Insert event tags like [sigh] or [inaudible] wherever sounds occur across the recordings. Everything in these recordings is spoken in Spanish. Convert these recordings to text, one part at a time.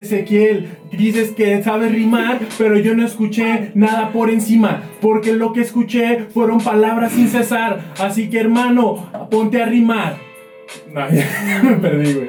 Ezequiel, dices que sabes rimar, pero yo no escuché nada por encima, porque lo que escuché fueron palabras sin cesar. Así que hermano, ponte a rimar. No, ya [laughs] me perdí, güey.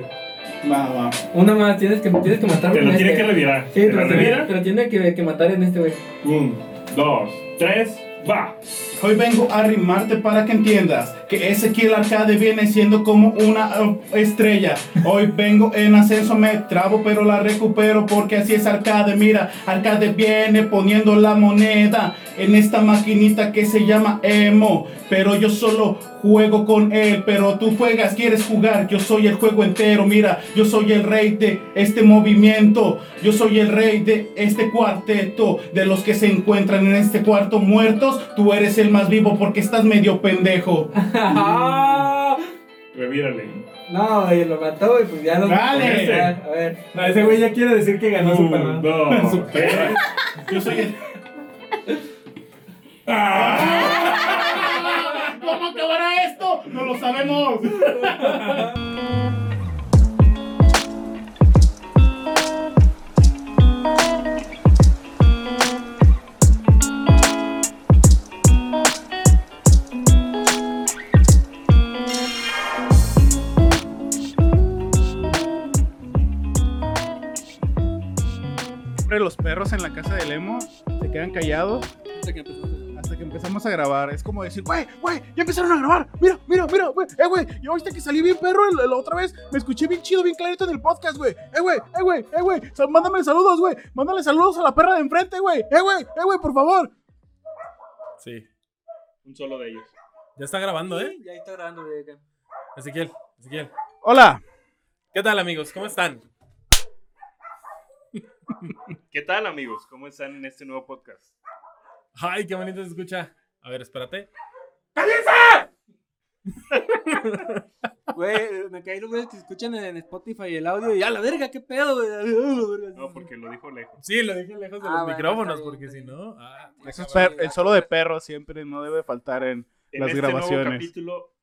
Va, va. Una más, tienes que, tienes que matar Te lo tiene este. que revirar. Sí, ¿Te lo lo tiene, tiene que matar en este, güey. Un, dos, tres, va. Hoy vengo a rimarte para que entiendas que Ezequiel Arcade viene siendo como una uh, estrella. Hoy vengo en ascenso, me trabo, pero la recupero porque así es Arcade. Mira, Arcade viene poniendo la moneda en esta maquinita que se llama Emo. Pero yo solo juego con él, pero tú juegas, quieres jugar. Yo soy el juego entero. Mira, yo soy el rey de este movimiento. Yo soy el rey de este cuarteto. De los que se encuentran en este cuarto muertos, tú eres el más vivo porque estás medio pendejo. [laughs] Revírale. no, güey, lo mató, güey, pues ya lo Dale. Ya, A ver. No, ese güey ya quiere decir que ganó Un, Superman. tres. [laughs] [laughs] Yo soy el. ¿Cómo acabará esto? No lo sabemos. Siempre los perros en la casa de Lemo se quedan callados Hasta que empezamos. hasta que empezamos a grabar. Es como decir, güey, güey, ya empezaron a grabar. Mira, mira, mira, güey, eh, güey. Yo viste que salí bien perro la otra vez. Me escuché bien chido, bien clarito en el podcast, güey. Eh, güey, eh, güey, eh, güey. Sal- Mándame saludos, güey. Mándale saludos a la perra de enfrente, güey. Eh, güey, eh, güey, por favor. Sí. Un solo de ellos. Ya está grabando, ¿eh? Ya está grabando, güey. Ezequiel, Ezequiel. Hola. ¿Qué tal, amigos? ¿Cómo están? ¿Qué tal, amigos? ¿Cómo están en este nuevo podcast? Ay, qué bonito se escucha. A ver, espérate. [laughs] Güey, me caí los güeyes que se escuchan en Spotify el audio y a la verga, qué pedo, güey. [laughs] No, porque lo dijo lejos. Sí, lo dije lejos de Ah, los bueno, micrófonos, está bien, porque está si bien. no. ah, Eso es per- el solo de perro siempre no debe faltar en En las este grabaciones. nuevo capítulo,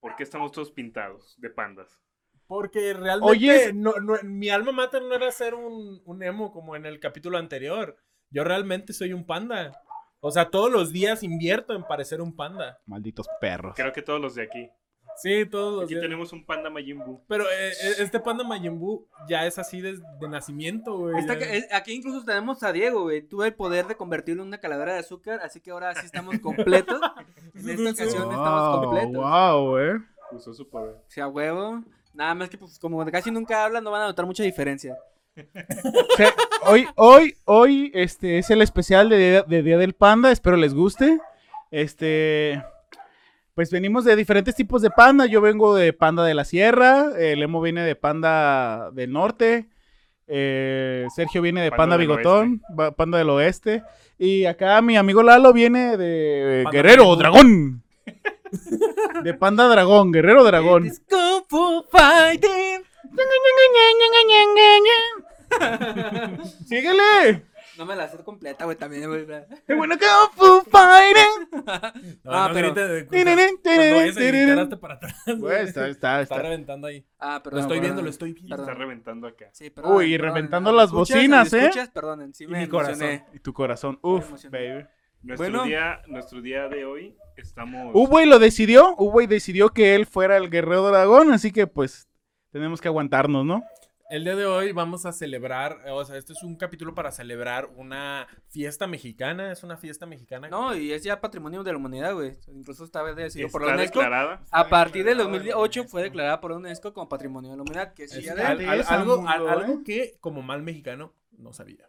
¿por qué estamos todos pintados de pandas? Porque realmente Oye, no, no- mi alma mater no era ser un, un emo como en el capítulo anterior. Yo realmente soy un panda. O sea, todos los días invierto en parecer un panda. Malditos perros. Creo que todos los de aquí. Sí, todos los Aquí días. tenemos un panda Majin Buu. Pero eh, eh, este panda Majin Buu ya es así desde de nacimiento, güey. Está ya. que- es- aquí incluso tenemos a Diego, güey. Tuve el poder de convertirlo en una calavera de azúcar, así que ahora sí estamos completos. [laughs] En esta ocasión estamos completos. wow, eh. Usó su poder. O sea, huevo. Nada más que, pues, como casi nunca hablan, no van a notar mucha diferencia. O sea, hoy, hoy, hoy, este es el especial de, Día- de Día del Panda. Espero les guste. Este, pues venimos de diferentes tipos de panda. Yo vengo de panda de la sierra. El Emo viene de panda del norte. eh, Sergio viene de Panda panda, del bigotón, panda del oeste. Y acá mi amigo Lalo viene de Panda Guerrero. Dragón. [laughs] [laughs] De panda dragón, Guerrero dragón. It is Kung Fu Fighting. [laughs] ¡Síguele! No me la sé completa, güey, también, güey. ¡Qué bueno que Fu Fighting! [laughs] No, Ah, no pero- Cuando hazte para atrás. Güey, güey. está, está, Está está. reventando ahí. Ah, Lo perdón. estoy perdón. viendo, lo estoy viendo. Perdón. Está reventando acá. Sí, perdón, Uy, y perdón. reventando ¿Me las escuchas? bocinas, ¿Me ¿eh? escuchas? Perdonen, sí Y me mi corazón. emocioné. Y tu corazón. Uf, emocioné. baby. Nuestro, Bueno. día, nuestro día de hoy estamos... Uwey lo decidió. Uwey decidió que él fuera el guerrero dragón. Así que, pues, tenemos que aguantarnos, ¿no? El día de hoy vamos a celebrar, eh, o sea, este es un capítulo para celebrar una fiesta mexicana, es una fiesta mexicana. No, y es ya patrimonio de la humanidad, güey. Incluso esta vez decidido por la está UNESCO. declarada. A partir del declarada, 2008 güey. fue declarada por la UNESCO como patrimonio de la humanidad, que sí Es ya al- de... al- esa, algo, mundo, al- algo ¿eh? que como mal mexicano no sabía.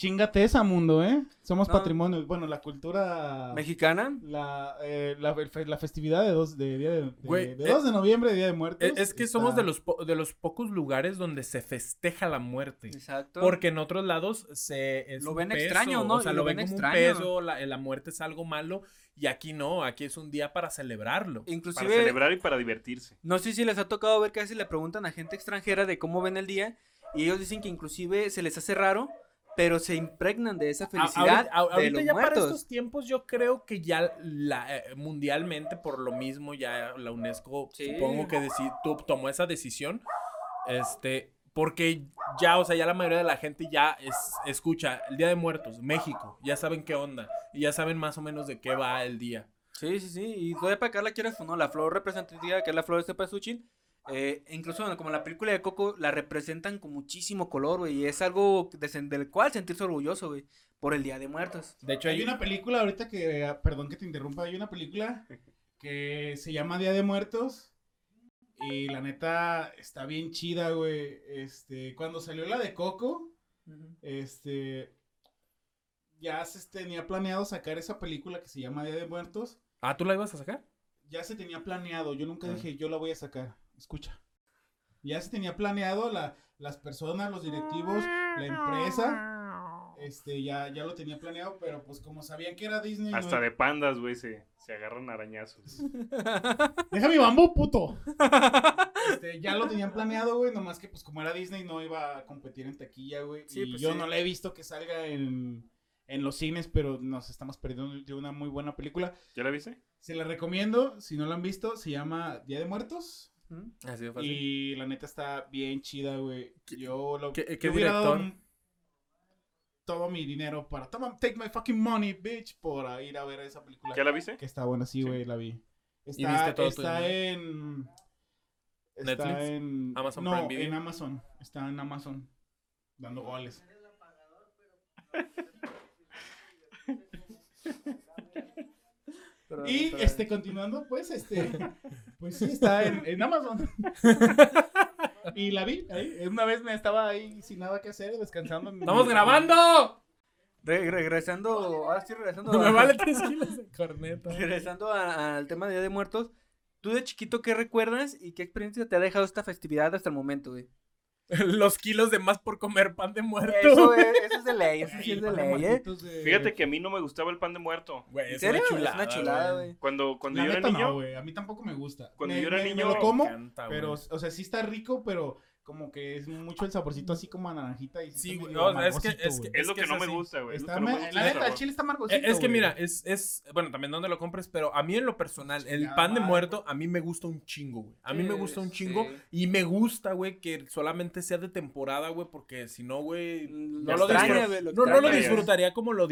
Chingate esa, mundo, ¿eh? Somos No. patrimonio. Bueno, la cultura... mexicana. La, eh, la, fe- la festividad de 2 de, día de, de- Güey, de eh, 2 de noviembre, Día de Muertos. Es, es que está- somos de los, po- de los pocos lugares donde se festeja la muerte. Exacto. Porque en otros lados se es Lo ven peso, extraño, ¿no? O sea, lo lo ven ven como extraño. un peso, la, la muerte es algo malo. Y aquí no, aquí es un día para celebrarlo. Para Inclusive, celebrar y para divertirse. no sé si les ha tocado ver que a veces le preguntan a gente extranjera de cómo ven el día y ellos dicen que inclusive se les hace raro, pero se impregnan de esa felicidad ahorita, de los ya para muertos. estos tiempos yo creo que ya la, eh, mundialmente por lo mismo ya la UNESCO Sí. supongo que tomó esa decisión este Porque ya, o sea, ya la mayoría de la gente ya es, escucha el Día de Muertos, México, ya saben qué onda y ya saben más o menos de qué va el día. Sí, sí, sí. Y todavía para acá la quieres o no, la flor representativa, que es la flor de cempasúchil, eh, incluso bueno, como la película de Coco, la representan con muchísimo color, güey. Y es algo de del cual sentirse orgulloso, güey. Por el Día de Muertos. De hecho, Hay hay una película ahorita que, ah, perdón que te interrumpa, hay una película que se llama Día de Muertos y la neta está bien chida, güey. Este, cuando salió la de Coco, este, ya se tenía planeado sacar esa película que se llama Día de Muertos. Ah, ¿tú la ibas a sacar? Ya se tenía planeado, yo nunca Ah. dije yo la voy a sacar. Escucha. Ya se tenía planeado la, las personas, los directivos, la empresa. Este, ya, ya lo tenía planeado, pero pues como sabían que era Disney. no- Hasta de pandas, güey, se, se agarran arañazos. [laughs] Deja mi bambú, puto. Este, ya lo tenían planeado, güey. Nomás que, pues, como era Disney, no iba a competir en taquilla, güey. Sí, y pues, yo sí. no la he visto que salga en, en los cines, pero nos estamos perdiendo de una muy buena película. ¿Ya la viste? Se la recomiendo, si no la han visto, se llama Día de Muertos. Así de fácil. Y la neta está bien chida, güey. Yo lo qué- yo qué hubiera dado director? m- todo mi dinero para toma, take my fucking money, bitch, por ir a ver esa película. ¿Ya la viste? Que está buena, sí, Sí. güey, la vi. viste Está, todo está en. Está ¿Netflix? en. ¿Amazon no, Prime Video? en Amazon. Está en Amazon. Dando goles. [laughs] Pero- Y pero- este, continuando, pues, este. [laughs] Pues sí, está en, en Amazon. [laughs] y la vi ahí. Una vez me estaba ahí sin nada que hacer, descansando. en- ¡Estamos grabando! Re- regresando, ahora sí regresando. [laughs] Me a- vale tres kilos de corneta. Regresando al tema de Día de Muertos. ¿Tú de chiquito qué recuerdas y qué experiencia te ha dejado esta festividad hasta el momento, güey? [laughs] Los kilos de más por comer pan de muerto. Eso es, [laughs] eso es de ley, eso sí es de ley, ¿eh? de- Fíjate que a mí no me gustaba el pan de muerto. Güey, ¿En es una chulada. es una chulada, güey. Cuando, cuando La yo era niño, no, güey. A mí tampoco me gusta. Cuando Me- yo era me- niño, Me lo como, Me encanta, güey. pero, o sea, sí está rico, pero como que es mucho el saborcito así como a naranjita. Y Sí, güey, no, es que- es que- güey. es lo que no me gusta, güey. Está que no me me- gusta la neta, el chile está amargosito, Es que mira, es, es, bueno, también donde lo compres, pero a mí en lo personal, el pan de muerto, a mí me gusta un chingo, güey. A mí me gusta un chingo sí. y me gusta, güey, que solamente sea de temporada, güey, porque si no, güey, Mm, no lo extraña, disfruto- güey, lo no, no lo disfrutaría como lo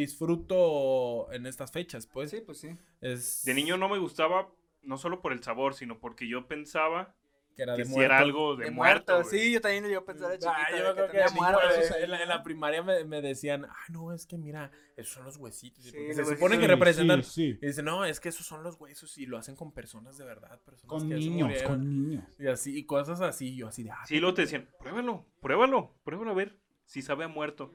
disfruto en estas fechas, pues. Sí, pues sí. Es De niño no me gustaba, no solo por el sabor, sino porque yo pensaba que era que de si era muerto. algo de, De muerto. muerto, sí, yo también yo pensaba de chiquito Ah, yo me que que niño, güey. en, la, en la primaria me, me decían, ah, no, es que mira, esos son los huesitos. Sí, se supone que representan. sí, Y dice, no, es que esos son los huesos y lo hacen con personas de verdad, personas Con que niños, murieron. con niños. Y así, y cosas así, yo así de, ah, Sí, luego te decían, pruébalo, pruébalo, pruébalo a ver si sabe a muerto.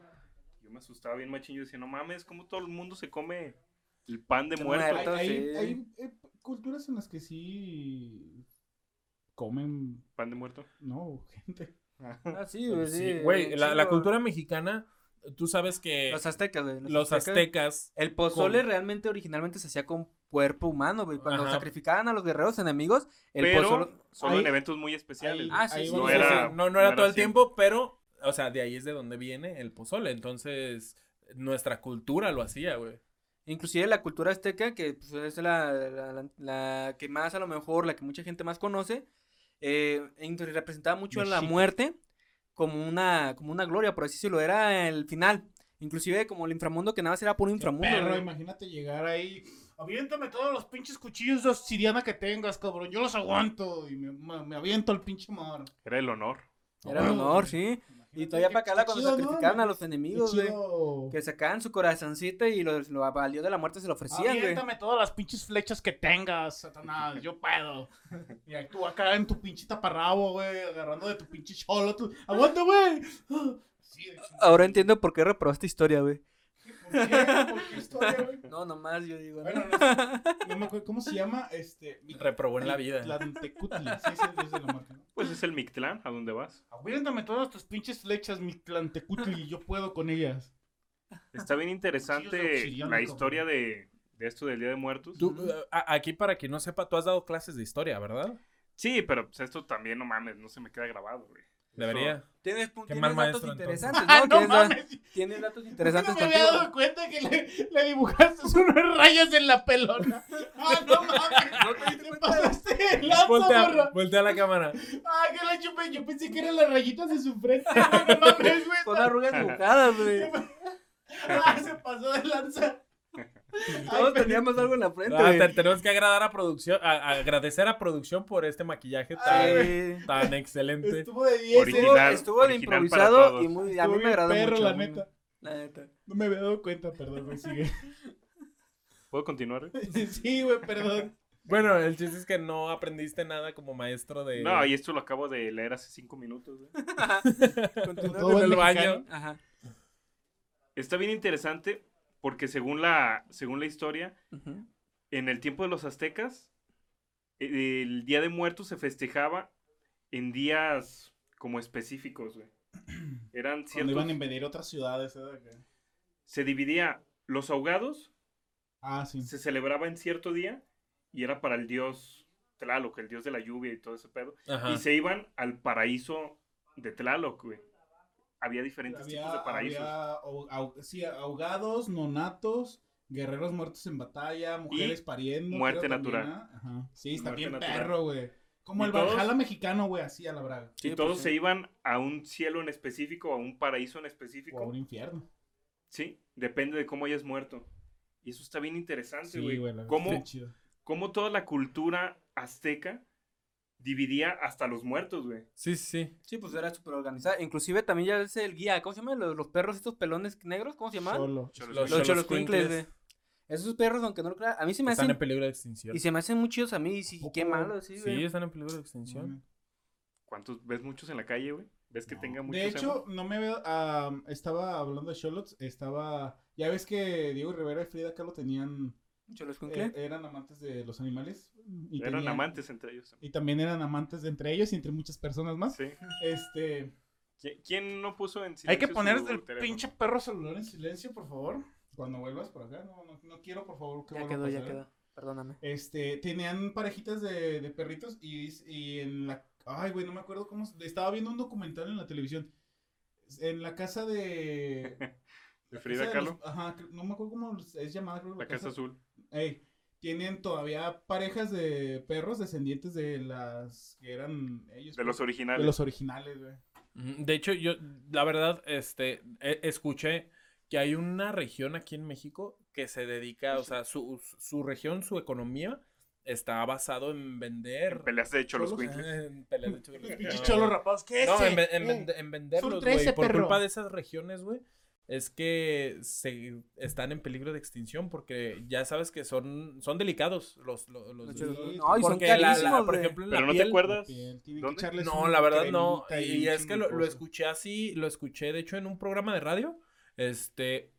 Yo me asustaba bien machín, yo decía, no mames, ¿cómo todo el mundo se come el pan de muerto? muerto. Hay, hay- sí. hay, eh, culturas en las que sí comen, ¿Pan de muerto? no, gente. Ah, sí, [laughs] güey, sí. Sí, güey, la, la cultura mexicana, tú sabes que Los aztecas, güey. los aztecas, El pozole con- realmente originalmente se hacía con cuerpo humano, güey. Cuando Ajá. sacrificaban a los guerreros enemigos, el Pero pozole... solo Ahí- en eventos muy especiales. ahí- Ah, sí, ahí sí, no a era- no, no no era era todo el tiempo, pero, o sea, de ahí es de donde viene el pozole, entonces nuestra cultura lo hacía, güey. Inclusive la cultura azteca, que pues, es la, la- la- la que más a lo mejor, la que mucha gente más conoce, eh, representaba mucho a la muerte como una, como una gloria, por así decirlo, era el final. Inclusive como el inframundo que nada más era por Qué inframundo. imagínate llegar ahí. Aviéntame todos los pinches cuchillos de obsidiana que tengas, cabrón. Yo los aguanto. Y me, me- me aviento al pinche mar. Era el honor. Era el honor, sí. Y todavía para acá cuando chido, ¿no? sacrificaban a los enemigos, güey. Que sacaban su corazoncito y lo, lo valió de la muerte se lo ofrecían, güey. Todas las pinches flechas que tengas, Satanás. Yo puedo. Y ahí tú acá en tu pinche taparrabo, güey. Agarrando de tu pinche cholo. tú, ¡Aguanta, güey! Sí. Ahora entiendo por qué reprobaste historia, güey. No, nomás yo digo. ¿no? Bueno, no, sé, no me acuerdo cómo se llama. Este. Reprobó en la vida. Tlantecutli. Sí, sí, es de la marca, ¿no? Pues es el Mictlán, ¿a dónde vas? Aviéntame todas tus pinches flechas, mi Tlantecutli. Yo puedo con ellas. Está bien interesante obsidiana, la historia de, de esto del Día de Muertos. Tú, aquí para quien no sepa, tú has dado clases de historia, ¿verdad? Sí, pero pues esto también, no mames, no se me queda grabado, güey. Debería. Tienes, tienes mal datos maestro, interesantes, Ah, ¿no? no Tienes, da- mames. tienes datos No interesantes me había dado cuenta que le, le dibujaste [laughs] unos rayos en la pelona. Ah, no mames. ¿Qué pasaste el lanza, Voltea, voltea la cámara. Ah, que la chupé. Yo pensé que eran las rayitas de su frente. [laughs] No mames, güey. Con arrugas dibujadas, güey. [laughs] Ah, se pasó de lanza. [laughs] Todos teníamos algo en la frente, Ah, te- tenemos que agradar a producción, a- a agradecer a producción por este maquillaje tan, excelente. Estuvo de 10. Estuvo, Original, estuvo de original improvisado y muy, a Estuvo mí me agradó perro, mucho. la neta. La neta. No me había dado cuenta, perdón, güey. Sigue. [laughs] ¿Puedo continuar? [laughs] Sí, güey, perdón. Bueno, el chiste es que no aprendiste nada como maestro de. No, y esto lo acabo de leer hace cinco minutos. güey. Continúa en el el baño. Ajá. Está bien interesante porque según la, según la historia, en el tiempo de los aztecas, eh, el Día de Muertos se festejaba en días como específicos, güey. [clears throat] Eran Cuando ciertos... iban a invadir otras ciudades, ¿eh? Se dividía los ahogados, Ah, sí. se celebraba en cierto día y era para el dios Tlaloc, el dios de la lluvia y todo ese pedo. Ajá. Y se iban al paraíso de Tlaloc, güey. Había diferentes tipos de paraísos. había sí, ahogados, nonatos, guerreros muertos en batalla, mujeres pariendo. muerte natural. ¿ah? Ajá. Sí, está Muerte bien natural. perro, güey. Como Y el todos- Valhalla mexicano, güey, así a la braga. Sí, y todos pues, se sí. iban a un cielo en específico, a un paraíso en O a específico. un infierno. Sí, depende de cómo hayas muerto. Y eso está bien interesante, Sí, güey. la- ¿Cómo, está chido. cómo toda la cultura azteca dividía hasta los muertos, güey. Sí, sí, sí. Sí, pues era súper organizada. Inclusive también ya es el guía. ¿Cómo se llama? Los, los perros estos pelones negros. ¿Cómo se llaman? Solo. Los Los choloscuincles, güey. Esos perros, aunque no lo crean, a mí se me Están hacen... en peligro de extinción. Y se me hacen muy chidos a mí. Y sí, qué malo, sí, güey. Sí, están en peligro de extinción. Mm. ¿Cuántos ves muchos en la calle, güey? ¿Ves que No. tenga muchos De hecho, no me veo. ah, estaba hablando de Charlotte. Estaba. Ya ves que Diego Rivera y Frida Kahlo tenían. Choloscuincle. eh, eran amantes de los animales. Y eran tenían- amantes entre ellos. Y también eran amantes de entre ellos y entre muchas personas más. Sí. Este. ¿Qui- ¿Quién no puso en Hay que silencio poner su el teléfono? pinche perro celular en silencio, por favor. Cuando vuelvas por acá. No, no, no quiero, por favor, que Ya quedó, ya quedó. Perdóname. Este, tenían parejitas de, de perritos y, y en la... Ay, güey, no me acuerdo cómo... Estaba viendo un documental en la televisión. En la casa de... [laughs] ¿De la Frida los- Kahlo? Ajá, no me acuerdo cómo es llamada, creo. La Casa Azul. Ey, tienen todavía parejas de perros descendientes de las que eran ellos. De pues, los originales. De los originales, güey. De hecho, yo, la verdad, este, e- escuché que hay una región aquí en México que se dedica, o sea, su, su región, su economía está basado en vender. En peleas de cholos Cholos. Quinkles. Eh, en peleas de cholos. [laughs] Pinches No. cholos rapados, ¿qué No, ese? en, en vende- en venderlos, Sur güey. 13, Por perro. culpa de esas regiones, güey. Es que se están en peligro de extinción porque ya sabes que son, son delicados los, los, los- Sí, No, y son porque la- la- por ejemplo, en Pero la no te piel- No, la verdad no. Y, es que lo, lo escuché así, lo escuché de hecho en un programa de radio. Este.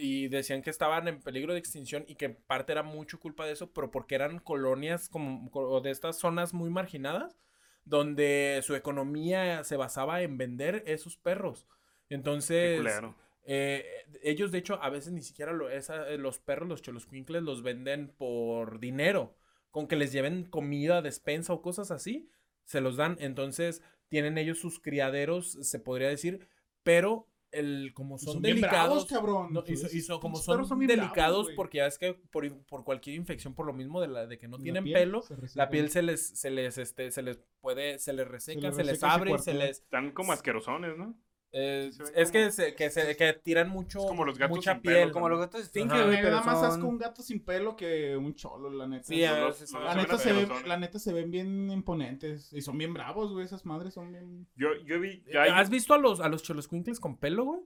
Y decían que estaban en peligro de extinción y que parte era mucho culpa de eso, pero porque eran colonias como co- de estas zonas muy marginadas, donde su economía se basaba en vender esos perros. Qué Entonces, culero. Eh, ellos, de hecho, a veces ni siquiera lo, esa- eh, los perros, los choloscuincles, los venden por dinero. Con que les lleven comida, despensa o cosas así, se los dan. Entonces, tienen ellos sus criaderos, se podría decir, pero el, como son, bien delicados. bravos, cabrón. no, y so- y Esos so- como son bravos, delicados, porque ya es que por, por cualquier infección, por lo mismo de, la, de que no La tienen piel pelo, la piel se les, se les, este, se les puede, se les reseca, se les reseca, se abre, se les, Están como asquerosones, ¿no? Eh, es que, se, que, se, que tiran mucho, Es como los gatos mucha sin pelo, piel. Como los gatos Ajá. güey, Me pero da más son- asco un gato sin pelo que un cholo, la neta. Sí, los- la, los neta se ven, la neta se ven bien imponentes. Y son bien bravos, güey. Esas madres son bien. Yo, yo vi. ya hay- ¿Has visto a los, a los choloscuincles con pelo, güey?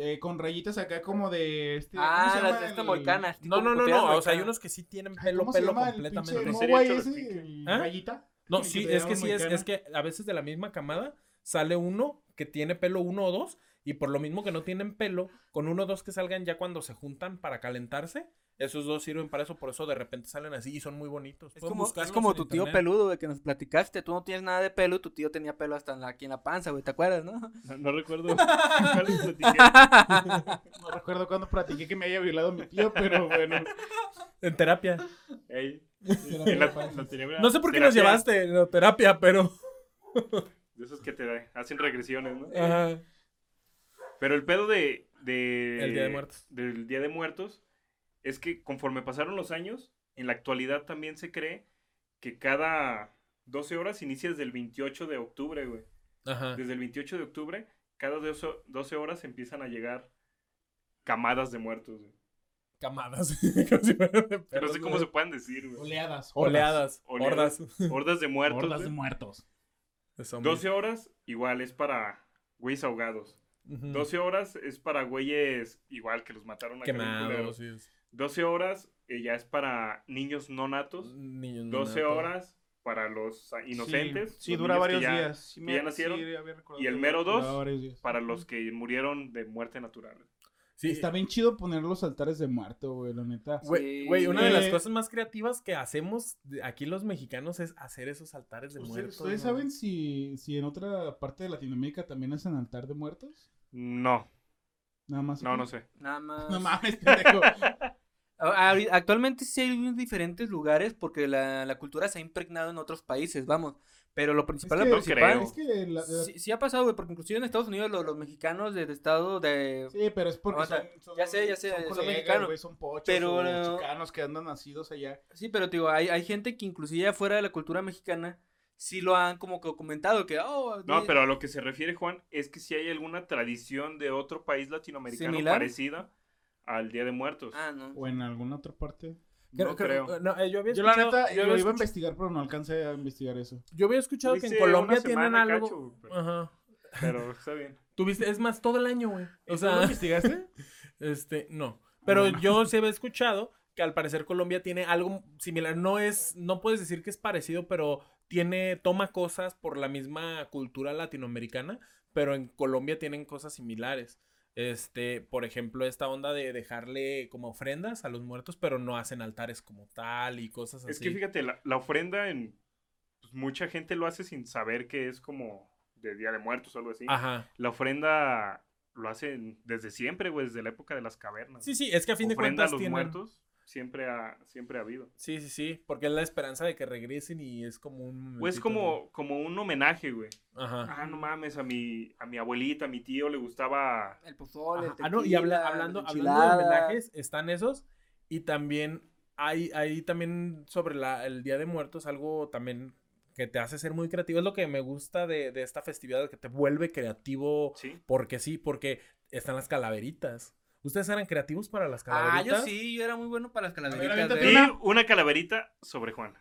eh, con rayitas acá como de este. ¿cómo Ah, se las llama de molcana. No, no, no, no. O sea, hay unos que sí tienen pelo, ¿Cómo se pelo llama el completamente. pinche ¿En serio, Mogwai Cholos ese? Quinkles? el ¿Ah? Rayita. No, sí, es que sí, es, es que a veces de la misma camada sale uno que tiene pelo uno o dos y por lo mismo que no tienen pelo, con uno o dos que salgan ya cuando se juntan para calentarse, esos dos sirven para eso, por eso de repente salen así y son muy bonitos. Es como, es como en tu tío peludo, güey, que nos platicaste. Tú no tienes nada de pelo, tu tío tenía pelo hasta en la, aquí en la panza, güey. ¿Te acuerdas, no? No, no recuerdo. [laughs] No recuerdo cuando platiqué que me haya violado mi tío, pero bueno. En terapia. Ey, y la- la No sé por qué nos llevaste en la terapia, pero... [laughs] De esos que te hacen regresiones, ¿no? Ajá. Pero el pedo de, de- El Día de Muertos. Del Día de Muertos es que conforme pasaron los años, en la actualidad también se cree que cada 12 horas inicia desde el 28 de octubre, güey. Ajá. Desde el 28 de octubre, cada 12 12 horas empiezan a llegar camadas de muertos, güey. Camadas. [laughs] Si de No sé cómo güey. se pueden decir, güey. Oleadas. Oleadas. Oleadas. Hordas. Hordas de muertos. Hordas de muertos. De zombies. 12 horas igual es para güeyes ahogados. Ujú. 12 horas es para güeyes igual que los mataron a Quemados. sí, es- 12 horas eh, ya es para niños no natos. Niños no 12 natos. horas para los inocentes. Sí, los dura varios ya- días. Sí, que ya nacieron. sí, Y el mero duraba dos, varios días. Para los que murieron de muerte natural. Sí, Está bien chido poner los altares de muerto, güey, la neta. Güey, Sí. güey, una de las Eh, cosas más creativas que hacemos aquí los mexicanos es hacer esos altares de ¿Ustedes, muertos. ustedes ¿no? saben si, si en otra parte de Latinoamérica también hacen altar de muertos? No, Nada más. no, no sé. Nada más. No mames, pendejo. [laughs] Actualmente sí hay diferentes lugares porque la, la cultura se ha impregnado en otros países, vamos. Pero lo principal, Es que- lo principal, creo. Es que la- la- sí, sí ha pasado, güey, porque inclusive en Estados Unidos los, los mexicanos de, de estado de... Sí, pero es porque son, son- ya sé, ya sé, son son mexicanos. son pochos Pero, o no- chicanos que andan nacidos allá. Sí, pero te digo, hay, hay gente que inclusive afuera de la cultura mexicana sí lo han como que comentado, que, oh, No, de- pero a lo que se refiere Juan es que si hay alguna tradición de otro país latinoamericano ¿Similar? parecida al Día de Muertos. Ah, no. O en alguna otra parte. No creo. no, eh, yo había Yo la escuchado, neta, yo lo iba a investigar, pero no alcancé a investigar eso. yo había escuchado que en Colombia tienen algo. cacho, pero, Ajá. pero está bien. [laughs] Tuviste, es más, todo el año, güey. O ¿Tú lo sea, investigaste? [laughs] este, no. Pero yo sí había escuchado que al parecer Colombia tiene algo similar. No es, no puedes decir que es parecido, pero tiene, toma cosas por la misma cultura latinoamericana, pero en Colombia tienen cosas similares. Este, por ejemplo, esta onda de dejarle como ofrendas a los muertos, pero no hacen altares como tal y cosas así. Es que fíjate, la, la ofrenda en. Pues mucha gente lo hace sin saber que es como de Día de Muertos o algo así. Ajá. La ofrenda lo hacen desde siempre, güey, desde la época de las cavernas. Sí, sí, es que a fin de ofrenda cuentas a los tienen... muertos siempre ha, siempre ha habido. Sí, sí, sí, porque es la esperanza de que regresen y es como un... O es como, como un homenaje, güey. Ajá. Ah, no mames, a mi, a mi abuelita, a mi tío le gustaba. El pozole, el Ajá. Ah, no, y habla- tequila, hablando, hablando de homenajes, están esos. Y también hay, hay también sobre la, el Día de Muertos algo también que te hace ser muy creativo. Es lo que me gusta de, de esta festividad, que te vuelve creativo. Sí. Porque sí, porque están las calaveritas. ¿Ustedes eran creativos para las Ah, calaveritas? yo sí, yo era muy bueno para las calaveritas. ¿eh? Y una. calaverita sobre Juan.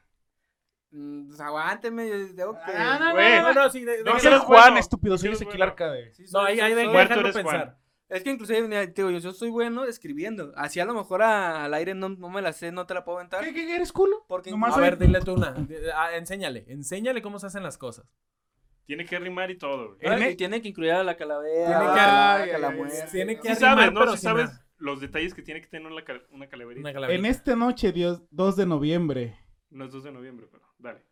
Mm, pues aguánteme, yo tengo que... Ah, no, Güey. No, no, sí, de- No, de- eres Juan, bueno. estúpido, soy Ezequiel bueno. Arcade. Sí, No, ahí, ahí soy- de- Juan. pensar. Es que inclusive, digo, yo, yo soy bueno escribiendo. Así a lo mejor a- al aire no, no me la sé, no te la puedo aventar. ¿Qué, qué, qué eres culo? Porque Nomás A soy- ver, dile tú una. De- ah, enséñale, enséñale cómo se hacen las cosas. Tiene que rimar y todo, güey. Tiene que incluir a la calavera, Tiene que- a la ay, Tiene que Sí arrimar, sabes, ¿no? pero Sí sabes nada. los detalles que tiene que tener una, cal- una calaverita. Una calaverita. En esta noche, Dios, 2 de noviembre. No es 2 de noviembre, pero dale.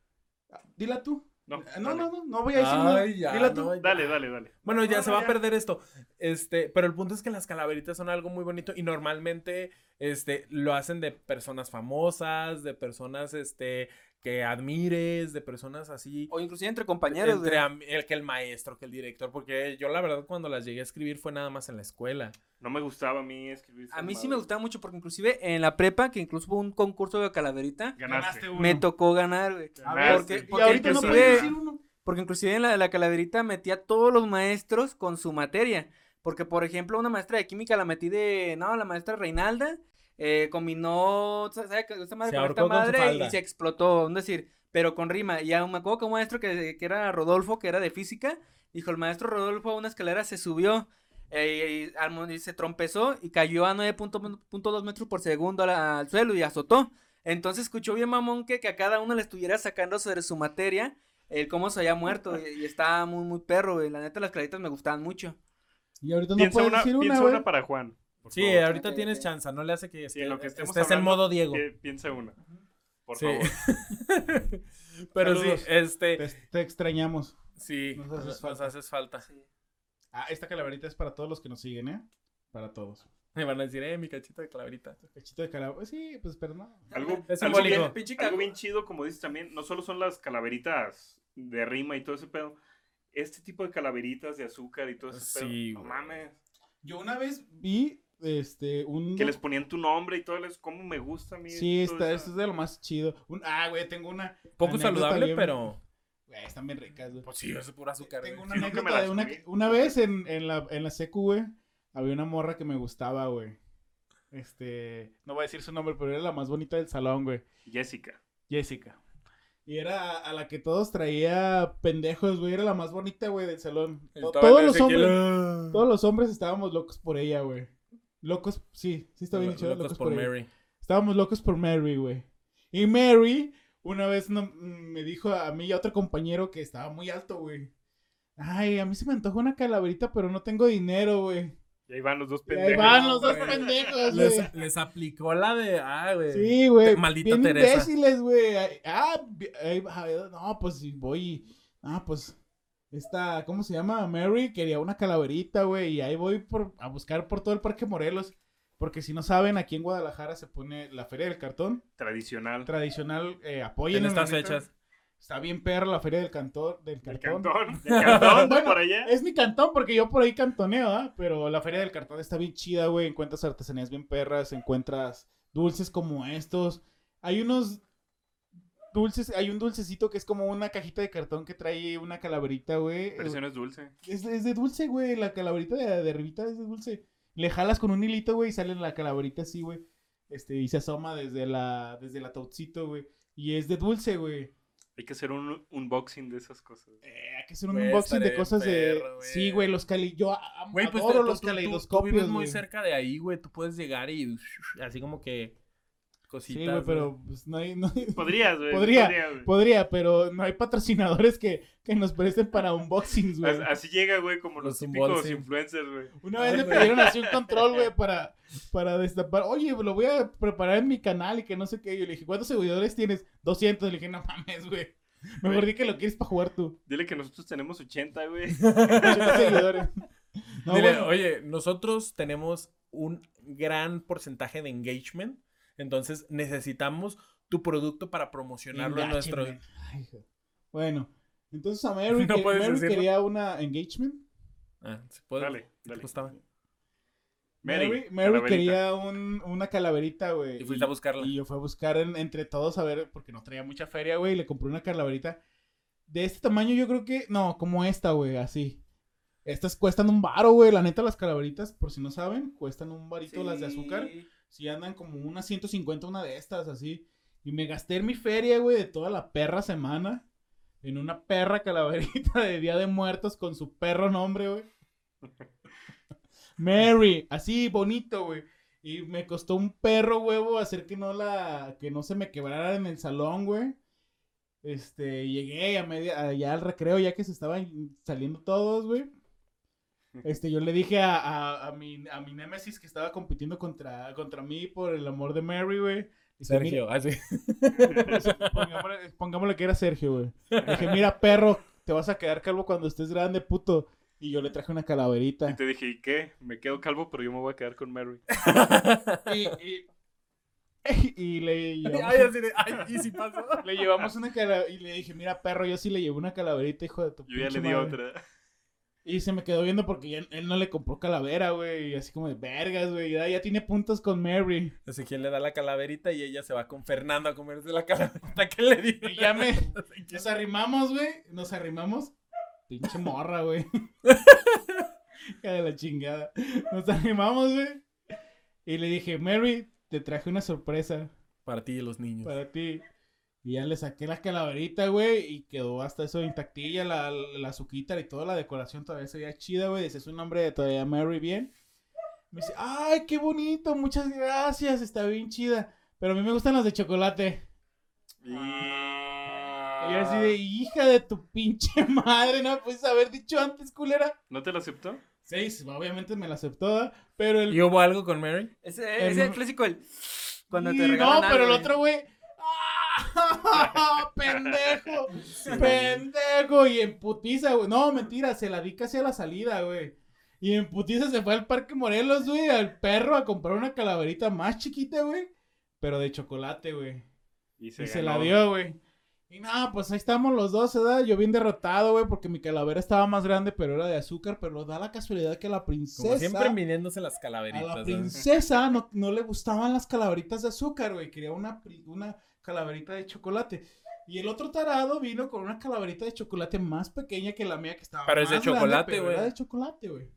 Dila tú. No, No, dale. no, no, no voy a decir nada. Ay, ya, Dila tú. no, ya. Dale, dale, dale. Bueno, ya No, se va a perder esto. Este, pero el punto es que las calaveritas son algo muy bonito y normalmente este lo hacen de personas famosas, de personas este que admires, de personas así O inclusive entre compañeros. entre el que el maestro, que el director, porque yo la verdad cuando las llegué a escribir fue nada más en la escuela. No me gustaba a mí escribir. A mí sí me gustaba mucho porque inclusive en la prepa, que incluso hubo un concurso de calaverita, Ganaste. uno. me tocó ganar, güey. Ver, Porque- y porque ahorita no inclusive- puedes decir uno. Porque inclusive en la, la calaverita metí a todos los maestros con su materia. Porque, por ejemplo, una maestra de química la metí de. No, la maestra Reinalda. Eh, combinó. Esta madre Se con esta ahorcó con su madre falda. y se explotó. Es decir, pero con rima. Y aún me acuerdo que un maestro que, que era Rodolfo, que era de física, dijo: el maestro Rodolfo a una escalera se subió. eh, y, se trompezó y cayó a 9.2 metros por segundo al suelo y azotó. Entonces escuchó bien mamón que, que a cada uno le estuviera sacando sobre su materia el cómo se había muerto [laughs] y, y estaba muy, muy perro, güey. La neta, las claritas me gustaban mucho. Y ahorita no Piensa una, decir una, piensa una para Juan. Por Sí, favor. ahorita tienes chance, no le hace que Sí, esté, en lo que estemos estés en modo Diego. pi- Piensa una. Por Sí. favor. [laughs] Pero Saludos. sí, este Te, te extrañamos. sí, Nos nos, haces nos falta. haces falta. Ah, esta calaverita es para todos los que nos siguen, ¿eh? Para todos. Me van a decir, eh, mi cachito de calaverita. Cachito de calaverita. Sí, pues, pero no. Algo, Es algo bien, Pinche algo bien chido, como dices también, no solo son las calaveritas de rima y todo ese pedo. este tipo de calaveritas de azúcar y todo eso. Sí, no güey. mames. Yo una vez vi este un Que les ponían tu nombre y todo, les, cómo me gusta a mí. Sí, está, eso. esto es de lo más chido. Un- ah, güey, tengo una Poco saludable, bien- pero. Güey, están bien ricas, güey. Pues sí, es pura azúcar. Tengo una Sí, anécdota de una, una vez en, en la, en la secu, güey, había una morra que me gustaba, güey. Este, no voy a decir su nombre, pero era la más bonita del salón, güey. Jessica. Jessica. Y era a la que todos traía pendejos, güey. Era la más bonita, güey, del salón. Todos los hombres, todos los hombres estábamos locos por ella, güey. Locos, sí, sí está bien dicho, Locos locos por. Mary. Estábamos locos por Mary, güey. Y Mary, una vez no- mm, me dijo a mí y a otro compañero que estaba muy alto, güey. Ay, a mí se me antoja una calaverita, pero no tengo dinero, güey. Y ahí van los dos Y pendejos. ahí van los dos güey. pendejos, güey. Les, les aplicó la de. Ah, güey. Sí, güey. Maldita bien Teresa. imbéciles, güey. Ah, vi- ahí va, no, pues si voy. Ah, pues. Esta, ¿cómo se llama? Mary quería una calaverita, güey. Y ahí voy por, a buscar por todo el Parque Morelos. Porque si no saben, aquí en Guadalajara se pone la Feria del Cartón. Tradicional. Tradicional, eh, apoyen En estas fechas. Está bien perra la Feria del Cantón. Del Del cartón. cantón. [laughs] Del cantón, Bueno, por allá. Es mi cantón porque yo por ahí cantoneo, ¿ah? Pero la feria del cartón está bien chida, güey. Encuentras artesanías bien perras, encuentras dulces como estos. Hay unos dulces, hay un dulcecito que es como una cajita de cartón que trae una calaverita, güey. Versiones dulce. Es, es de dulce, güey. La calaverita de, de arribita es de dulce. Le jalas con un hilito, güey, y sale la calaverita así, güey. Este, y se asoma desde la, desde la taucito, güey. Y es de dulce, güey. Hay que hacer un unboxing de esas cosas. Eh, hay que hacer un Güey, unboxing de cosas de. güey. Sí, güey, los cali. Yo Güey, pues adoro tú- los tú- tú- Tú, caleidoscopios. vives muy güey. cerca de ahí, güey. Tú puedes llegar y. Así como que. Cositas. Sí, güey, pero pues, no hay. no hay- Podrías, güey. Podría. Podría, pero no hay patrocinadores que, que nos presten para unboxings, güey. As- Así llega, güey, como los, Los típicos unboxing. influencers, güey. Una vez me pidieron así un control, güey, para, para destapar. Oye, lo voy a preparar en mi canal y que no sé qué. Yo le dije, ¿cuántos seguidores tienes? 200. Le dije, no mames, güey. Mejor di que lo quieres para jugar tú. Dile que nosotros tenemos 80, güey. 200 [laughs] seguidores. No, Dile, bueno. oye, nosotros tenemos un gran porcentaje de engagement. Entonces necesitamos tu producto para promocionarlo en nuestro. Ay. Bueno, entonces a [laughs] Mary, No que- puedes Mary quería una engagement. Ah, ¿se puede? Dale, ¿Qué te dale. costaba? Mary, Mary, quería un- una calaverita, güey. Y fuiste a buscarla. Y yo fui a buscar en- entre todos a ver, porque no traía mucha feria, güey. Y le compré una calaverita de este tamaño, yo creo que. No, como esta, güey, así. Estas cuestan un varo, güey. La neta, las calaveritas, por si no saben, cuestan un varito las de azúcar. Si andan como unas 150 una de estas, así. Y me gasté en mi feria, güey, de toda la perra semana. En una perra calaverita [laughs] de Día de Muertos con su perro nombre, güey. [laughs] Mary, así bonito, güey. Y me costó un perro, huevo, hacer que no la. que no se me quebrara en el salón, güey. Este, llegué a media, allá al recreo, ya que se estaban saliendo todos, güey. Este, yo le dije a, a, a mi, a mi némesis que estaba compitiendo contra, contra mí por el amor de Mary, güey. Sergio, así. "Mira", [laughs] pongámosle, pongámosle que era Sergio, güey. Le Dije, mira, perro, te vas a quedar calvo cuando estés grande, puto. Y yo le traje una Y calaverita. te dije, ¿y qué? Me quedo calvo, pero yo me voy a quedar con Mary. Y, y, [laughs] y le llevamos, Ay, así de, ay, y si pasó. le llevamos una calaverita. Y le dije, mira, perro, yo sí le llevé una calaverita, hijo de tu Yo ya le di madre". otra. Y se me quedó viendo porque ya- él no le compró calavera, güey. Y así como de vergas, güey. Ya, ya tiene puntos con Mary. Ezequiel le da la calaverita y ella se va con Fernando a comerse la calaverita que le dio. Y ya me. [laughs] [laughs] Nos arrimamos, güey. Nos arrimamos. Pinche morra, güey. [laughs] De la chingada. Nos arrimamos, güey. Y le dije, Mary, te traje una sorpresa Para ti y los niños. para ti. Y ya le saqué la calaverita, güey. Y quedó hasta eso intactilla. La, la azuquita y toda la decoración todavía se veía chida, güey. Dice su nombre de todavía Mary bien. Me dice, ay, qué bonito. Muchas gracias. Está bien chida. Pero a mí me gustan las de chocolate. Y yo así de, hija de tu pinche [laughs] madre, no puedes haber dicho antes, culera. ¿No te lo aceptó? Sí, obviamente me la aceptó, pero el... ¿Y hubo algo con Mary? Ese es El- el clásico, el. Cuando Y te regalan No, pero el otro güey... [laughs] ¡Pendejo! ¡Pendejo! Y en putiza, güey. No, mentira, se la di casi a la salida, güey. Y en putiza se fue al Parque Morelos, güey, al perro a comprar una calaverita más chiquita, güey. Pero de chocolate, güey. Y se, Y se la dio, güey. Y nada, pues ahí estamos los dos, ¿verdad? Yo bien derrotado, güey, porque mi calavera estaba más grande, pero era de azúcar, pero da la casualidad que la princesa... Como siempre midiéndose las A calaveritas. la ¿no? princesa no, no le gustaban las calaveritas de azúcar, güey. Quería una, una calaverita de chocolate. Y el otro tarado vino con una calaverita de chocolate más pequeña que la mía, que estaba Pero es de más chocolate, güey. Era de chocolate, güey.